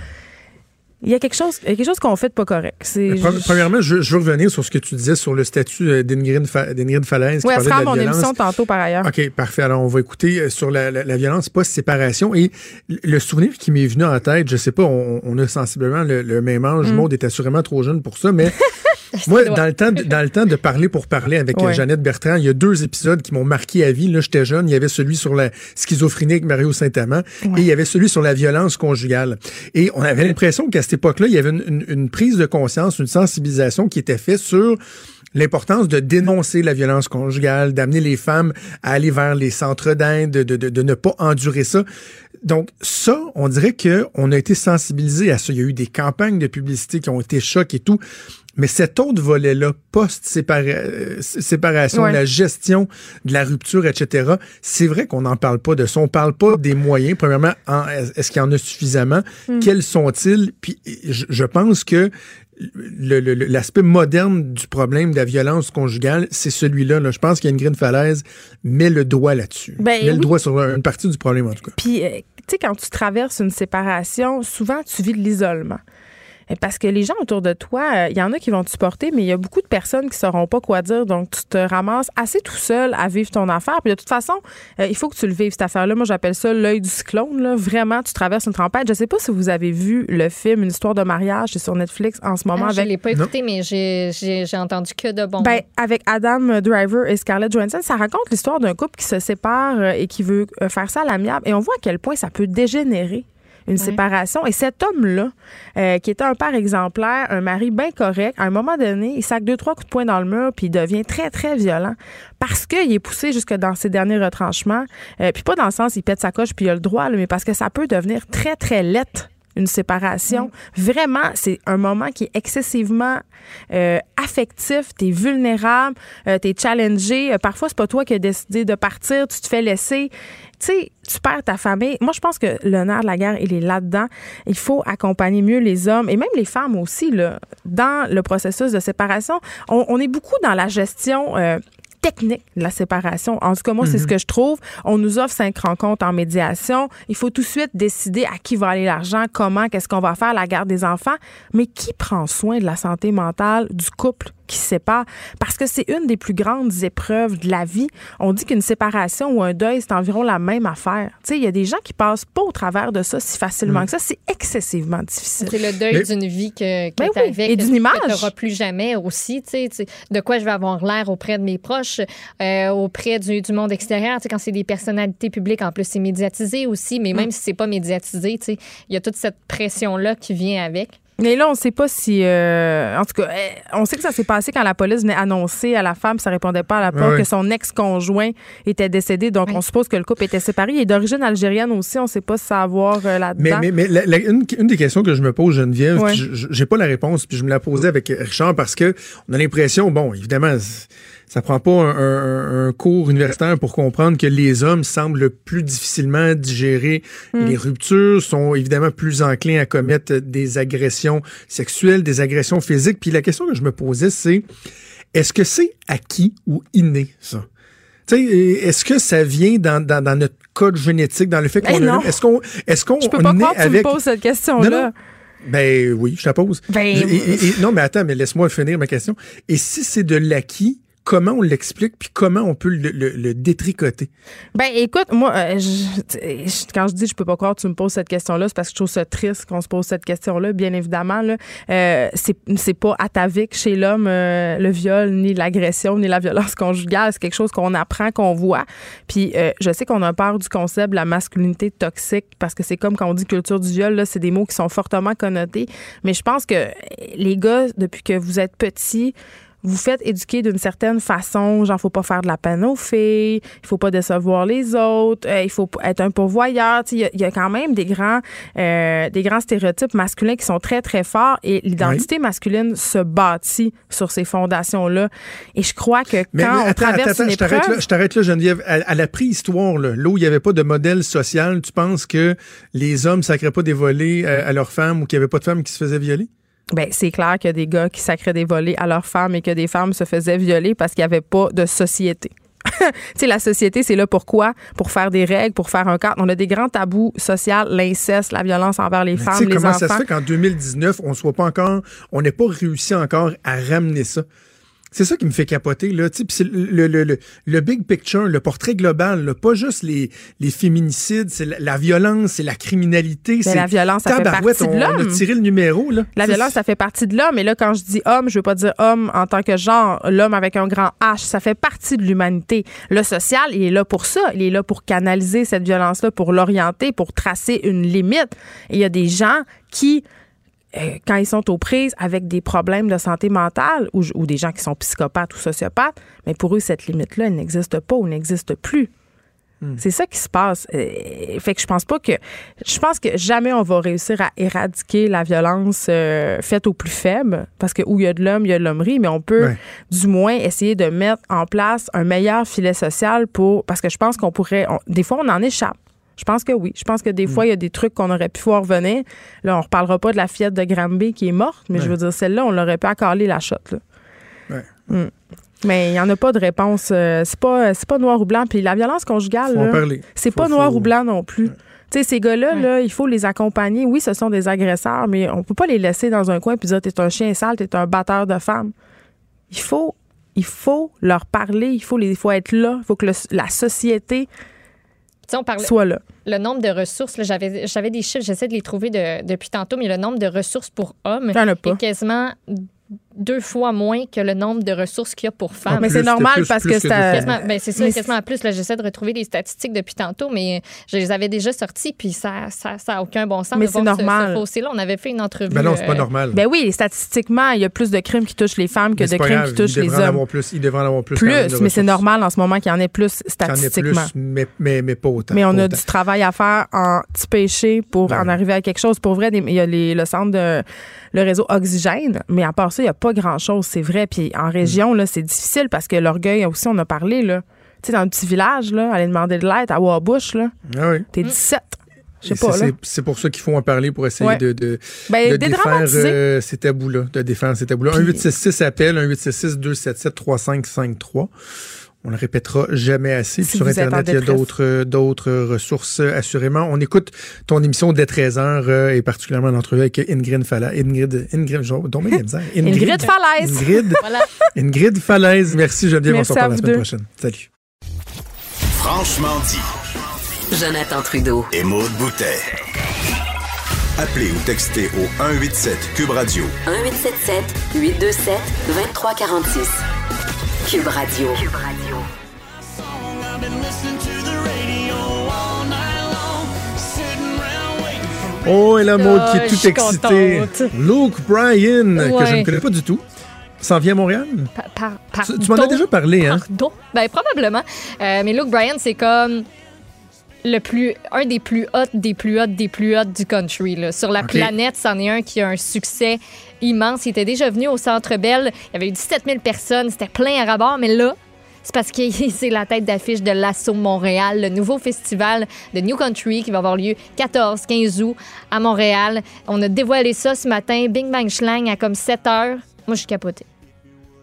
Speaker 15: Il y a quelque chose, il y a quelque chose qu'on fait de pas correct. C'est,
Speaker 3: Pre- Premièrement, je, je veux revenir sur ce que tu disais sur le statut euh, d'Ingrid Fa- d'Ingrid Falaise.
Speaker 15: oui, elle sera mon
Speaker 3: violence.
Speaker 15: émission tantôt par ailleurs.
Speaker 3: OK, parfait. Alors, on va écouter euh, sur la, la- la violence post-séparation. Et le souvenir qui m'est venu en tête, je sais pas, on, on a sensiblement le, le même âge.
Speaker 15: Mm.
Speaker 3: Maud est assurément trop jeune pour ça, mais moi, dans le, temps de, dans le temps de parler pour parler avec euh,
Speaker 15: Ouais.
Speaker 3: Jeannette Bertrand, il y a deux épisodes qui m'ont marqué à vie. Là, j'étais jeune. Il y avait celui sur la schizophrénie avec Mario Saint-Amand et il y avait celui sur la violence conjugale. Et on avait l'impression qu'à cette époque-là, il y avait une, une- une prise de conscience, une sensibilisation qui était faite sur l'importance de dénoncer la violence conjugale, d'amener les femmes à aller vers les centres d'aide, de, de, de, de ne pas endurer ça. Donc ça, on dirait que on a été sensibilisé à ça. Il y a eu des campagnes de publicité qui ont été chocs et tout. Mais cet autre volet-là, post-séparation,
Speaker 15: Ouais.
Speaker 3: la gestion de la rupture, etc., c'est vrai qu'on n'en parle pas de ça. On parle pas des moyens. Premièrement, en- est-ce qu'il y en a suffisamment?
Speaker 15: Mm.
Speaker 3: Quels sont-ils? Puis je, je pense que l'aspect moderne du problème de la violence conjugale, c'est celui-là. là. Je pense qu'il y a une grine falaise, met le doigt là-dessus.
Speaker 15: Ben
Speaker 3: met le doigt sur une partie du problème, en tout cas.
Speaker 15: Puis, euh, tu sais, quand tu traverses une séparation, souvent, tu vis de l'isolement. Parce que les gens autour de toi, euh, il y en a qui vont te supporter, mais il y a beaucoup de personnes qui ne sauront pas quoi dire. Donc, tu te ramasses assez tout seul à vivre ton affaire. Puis, de toute façon, euh, il faut que tu le vives, cette affaire-là. Moi, j'appelle ça l'œil du cyclone. Là. Vraiment, tu traverses une tempête. Je ne sais pas si vous avez vu le film Une histoire de mariage. C'est sur Netflix en ce moment.
Speaker 4: Ah, Je
Speaker 15: avec...
Speaker 4: l'ai pas écouté, mais j'ai- entendu que de bons.
Speaker 15: Ben, avec Adam Driver et Scarlett Johansson, ça raconte l'histoire d'un couple qui se sépare euh, et qui veut faire ça à l'amiable. Et on voit à quel point ça peut dégénérer une séparation. Et cet homme-là, euh, qui était un père exemplaire, un mari bien correct, à un moment donné, il sac deux, trois coups de poing dans le mur, puis il devient très, très violent parce qu'il est poussé jusque dans ses derniers retranchements. Euh, puis pas dans le sens, il pète sa coche, puis il a le droit, là, mais parce que ça peut devenir très, très lettre une séparation. Vraiment, c'est un moment qui est excessivement euh, affectif. Tu es vulnérable, euh, tu es challengé. Euh, parfois, c'est pas toi qui as décidé de partir, tu te fais laisser. Tu sais, tu perds ta famille. Moi, je pense que le nerf de la guerre, il est là-dedans. Il faut accompagner mieux les hommes et même les femmes aussi là, dans le processus de séparation. On, on est beaucoup dans la gestion. Technique de la séparation. En tout cas, moi, c'est ce que je trouve. On nous offre cinq rencontres en médiation. Il faut tout de suite décider à qui va aller l'argent, comment, qu'est-ce qu'on va faire, la garde des enfants. Mais qui prend soin de la santé mentale du couple? Qui séparent, parce que c'est une des plus grandes épreuves de la vie. On dit qu'une séparation ou un deuil, c'est environ la même affaire. Tu sais, il y a des gens qui passent pas au travers de ça si facilement
Speaker 3: Mm.
Speaker 15: que ça. C'est excessivement difficile.
Speaker 4: C'est le deuil
Speaker 15: Mais-
Speaker 4: d'une vie que, que
Speaker 15: Ben oui,
Speaker 4: avec,
Speaker 15: et d'une image.
Speaker 4: que plus jamais aussi. Tu sais, de quoi je vais avoir l'air auprès de mes proches, euh, auprès du, du monde extérieur. Tu sais, quand c'est des personnalités publiques, en plus, c'est médiatisé aussi. Mais même
Speaker 15: Mm.
Speaker 4: si c'est pas médiatisé, tu sais, il y a toute cette pression-là qui vient avec.
Speaker 15: Mais là, on ne sait pas si. euh, en tout cas, eh, on sait que ça s'est passé quand la police venait annoncer à la femme, ça répondait pas à la porte, que son ex-conjoint était décédé. Donc, on suppose que le couple était séparé. Il est d'origine algérienne aussi. On ne sait pas si ça a à voir euh, là-dedans.
Speaker 3: Mais, mais, mais la- la- une, une des questions que je me pose, Geneviève,
Speaker 15: Ouais.
Speaker 3: puis je- je- j'ai pas la réponse, puis je me la posais avec Richard parce que on a l'impression, bon, évidemment, ça prend pas un, un- un cours universitaire pour comprendre que les hommes semblent plus difficilement digérer
Speaker 15: Mm.
Speaker 3: les ruptures, sont évidemment plus enclins à commettre des agressions sexuelles, des agressions physiques. Puis la question que je me posais, c'est est-ce que c'est acquis ou inné, ça? Tu sais, est-ce que ça vient dans, dans, dans notre code génétique, dans le fait
Speaker 15: Ben
Speaker 3: qu'on a... Est-ce qu'on est-ce qu'on
Speaker 15: Je peux pas croire que tu me poses cette question-là.
Speaker 3: Ben oui, je la pose.
Speaker 15: Ben-
Speaker 3: Et- et- et- non, mais attends, mais laisse-moi finir ma question. Et si c'est de l'acquis, comment on l'explique, puis comment on peut le, détricoter?
Speaker 15: Ben écoute, moi, euh, quand je dis je peux pas croire que tu me poses cette question-là, c'est parce que je trouve ça triste qu'on se pose cette question-là, bien évidemment. Là. Euh, c'est, pas atavique chez l'homme, euh, le viol, ni l'agression, ni la violence conjugale. C'est quelque chose qu'on apprend, qu'on voit. Puis euh, je sais qu'on a peur du concept de la masculinité toxique parce que c'est comme quand on dit culture du viol, c'est des mots qui sont fortement connotés. Mais je pense que les gars, depuis que vous êtes petits, vous faites éduquer d'une certaine façon, genre faut pas faire de la peine aux filles, il faut pas décevoir les autres, euh, il faut être un pourvoyeur. Il y, a- y quand même des grands, euh, des grands stéréotypes masculins qui sont très très forts et l'identité masculine se bâtit sur ces fondations là. Et je crois que quand
Speaker 3: Mais, mais
Speaker 15: on
Speaker 3: attends,
Speaker 15: traverse
Speaker 3: attends,
Speaker 15: une
Speaker 3: je t'arrête
Speaker 15: épreuve,
Speaker 3: là, je t'arrête là, Geneviève. À, à la préhistoire, là, là où il n'y avait pas de modèle social, tu penses que les hommes sacraient pas des volets à, à leurs femmes ou qu'il n'y avait pas de femmes qui se faisaient violer?
Speaker 15: Ben, c'est clair qu'il y a des gars qui sacraient des volets à leurs femmes et que des femmes se faisaient violer parce qu'il n'y avait pas de société. tu sais, la société, c'est là pourquoi? Pour faire des règles, pour faire un cadre. On a des grands tabous sociaux, l'inceste, la violence envers les
Speaker 3: Mais
Speaker 15: femmes, les
Speaker 3: comment
Speaker 15: enfants.
Speaker 3: ça se fait qu'en 2019, on soit pas encore, on n'ait pas réussi encore à ramener ça? C'est ça qui me fait capoter, là. Tu le, le, le, le big picture, le portrait global, là, pas juste les, les féminicides, c'est la, la violence, c'est la criminalité. C'est
Speaker 15: la violence, ça fait partie de
Speaker 3: on, on a
Speaker 15: l'homme.
Speaker 3: tiré le numéro, là.
Speaker 15: La violence, ça fait partie de l'homme. Et là, quand je dis homme, je veux pas dire homme en tant que genre, l'homme avec un grand H. Ça fait partie de l'humanité. Le social, il est là pour ça. Il est là pour canaliser cette violence-là, pour l'orienter, pour tracer une limite. Et il y a des gens qui, euh, quand ils sont aux prises avec des problèmes de santé mentale ou, ou des gens qui sont psychopathes ou sociopathes, mais pour eux, cette limite-là, elle n'existe pas ou n'existe plus. C'est ça qui se passe. Euh, fait que je pense pas que. Je pense que jamais on va réussir à éradiquer la violence euh, faite aux plus faibles, parce que où il y a de l'homme, il y a de l'hommerie, mais on peut
Speaker 3: Ouais.
Speaker 15: du moins essayer de mettre en place un meilleur filet social pour. Parce que je pense qu'on pourrait. on- des fois, on en échappe. Je pense que oui. Je pense que des fois, il y a des trucs qu'on aurait pu voir venir. Là, on reparlera pas de la fillette de Granby qui est morte, mais je veux dire, celle-là, on l'aurait pu accaler la shot. Là.
Speaker 3: Ouais.
Speaker 15: Mm. Mais il n'y en a pas de réponse. euh, c'est pas, c'est pas noir ou blanc. Puis la violence conjugale, c'est
Speaker 3: Faut-
Speaker 15: pas noir
Speaker 3: faut-
Speaker 15: ou blanc non plus. Tu sais, ces gars-là, là, il faut les accompagner. Oui, ce sont des agresseurs, mais on peut pas les laisser dans un coin et dire t'es un chien sale, t'es un batteur de femmes. Il faut, il faut leur parler, il faut, les, il faut être là, il faut que le- la société
Speaker 4: on
Speaker 15: soit là.
Speaker 4: Le nombre de ressources, j'avais, des chiffres, j'essaie de les trouver de- depuis tantôt, mais le nombre de ressources pour hommes est quasiment deux fois moins que le nombre de ressources qu'il y a pour femmes.
Speaker 15: mais c'est normal parce que c'est à-
Speaker 4: Quasiment- ben, c'est ça,
Speaker 15: Mais
Speaker 4: quasiment plus. Là, j'essaie de retrouver les statistiques depuis tantôt, mais je les avais déjà sorties, puis ça ça, ça a aucun bon sens
Speaker 15: Mais c'est
Speaker 4: ce-
Speaker 15: normal.
Speaker 4: ce fossé-là. On avait fait une entrevue.
Speaker 3: Ben non, c'est pas
Speaker 4: euh,
Speaker 3: normal.
Speaker 15: Ben oui, statistiquement, il y a plus de crimes qui touchent les femmes que de crimes
Speaker 3: grave,
Speaker 15: qui touchent
Speaker 3: il
Speaker 15: les
Speaker 3: devrait en
Speaker 15: hommes.
Speaker 3: avoir plus. Il devrait en avoir plus.
Speaker 15: Plus, mais c'est normal en ce moment qu'il y en ait plus
Speaker 3: y en
Speaker 15: statistiquement.
Speaker 3: plus, mais, mais, mais pas autant.
Speaker 15: Mais on a
Speaker 3: autant.
Speaker 15: du travail à faire en petit péché pour en arriver à quelque chose. Pour vrai, il y a les- le centre de le réseau Oxygène, mais à part ça, il n'y a pas grand-chose, c'est vrai. Puis en région, là, c'est difficile parce que l'orgueil aussi, on a parlé, là. Tu sais, dans un petit village, là, aller demander de l'aide à Wabush, là,
Speaker 3: Ah oui.
Speaker 15: t'es 17. Je sais
Speaker 3: Et
Speaker 15: pas,
Speaker 3: c'est-
Speaker 15: là.
Speaker 3: c'est- C'est pour ça qu'il faut en parler pour essayer
Speaker 15: Ouais.
Speaker 3: de, de,
Speaker 15: Ben,
Speaker 3: de défaire
Speaker 15: dédramatiser.
Speaker 3: euh, ces tabous-là, de défendre ces tabous-là. 1 866 appel, 1 866 277 3553. On le répétera jamais assez.
Speaker 15: Si
Speaker 3: Sur Internet, il y a d'autres, d'autres ressources, euh, assurément. On écoute ton émission dès 13h euh, et particulièrement l'entrevue avec Ingrid Falaise. Ingrid, Ingrid, a misère.
Speaker 15: Ingrid Falaise.
Speaker 3: Ingrid,
Speaker 4: Voilà.
Speaker 3: Ingrid Falaise. Merci, Geneviève. On se
Speaker 15: Merci à
Speaker 3: reparle la
Speaker 15: vous
Speaker 3: semaine
Speaker 15: deux.
Speaker 3: prochaine. Salut.
Speaker 2: Franchement dit.
Speaker 1: Jonathan Trudeau.
Speaker 2: Et Maude Boutet. Appelez ou textez au 187 Cube Radio
Speaker 1: 1877 827 2346. Cube Radio.
Speaker 3: Oh, et la mode qui
Speaker 4: Ah,
Speaker 3: est
Speaker 4: je
Speaker 3: tout excitée. Luke Bryan, que je ne connais pas du tout, s'en vient à Montréal?
Speaker 4: Pa- par-
Speaker 3: Tu, tu m'en as
Speaker 4: pardon?
Speaker 3: déjà parlé, hein?
Speaker 4: Pardon? Ben, probablement. Euh, mais Luke Bryan, c'est comme le plus, un des plus hot, des plus hot, des plus hot du country. là. Sur la planète, c'en est un qui a un succès immense. Il était déjà venu au Centre Bell. Il y avait eu 17 000 personnes. C'était plein à rabord. Mais là, c'est parce que c'est la tête d'affiche de l'Assaut Montréal, le nouveau festival de New Country qui va avoir lieu 14-15 août à Montréal. On a dévoilé ça ce matin. Bing Bang Schlang à comme 7 heures. Moi, je suis capotée.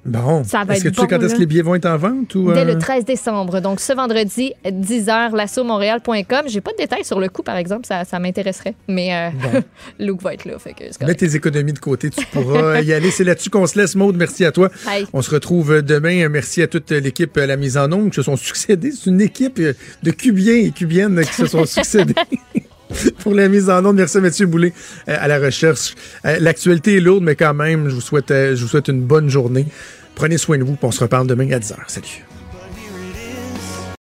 Speaker 3: Bon.
Speaker 4: Ça va
Speaker 3: Est-ce que tu sais quand est-ce que les billets vont être en vente? Ou,
Speaker 4: Dès
Speaker 3: euh,
Speaker 4: le 13 décembre. Donc, ce vendredi, 10h, lassautmontréal.com. J'ai pas de détails sur le coût, par exemple. Ça, ça m'intéresserait. Mais euh, Luke va être là. Fait que c'est
Speaker 3: Mets tes économies de côté, tu pourras y aller. C'est là-dessus qu'on se laisse, Maude. Merci à toi.
Speaker 4: Bye.
Speaker 3: On se retrouve demain. Merci à toute l'équipe à la mise en onde qui se sont succédés. C'est une équipe de Cubiens et Cubiennes qui se sont succédés. Pour la mise en onde, merci à Mathieu Boulay euh, à la recherche. Euh, L'actualité est lourde, mais quand même, je vous souhaite, euh, je vous souhaite une bonne journée. Prenez soin de vous, on se reparle demain à 10h. Salut.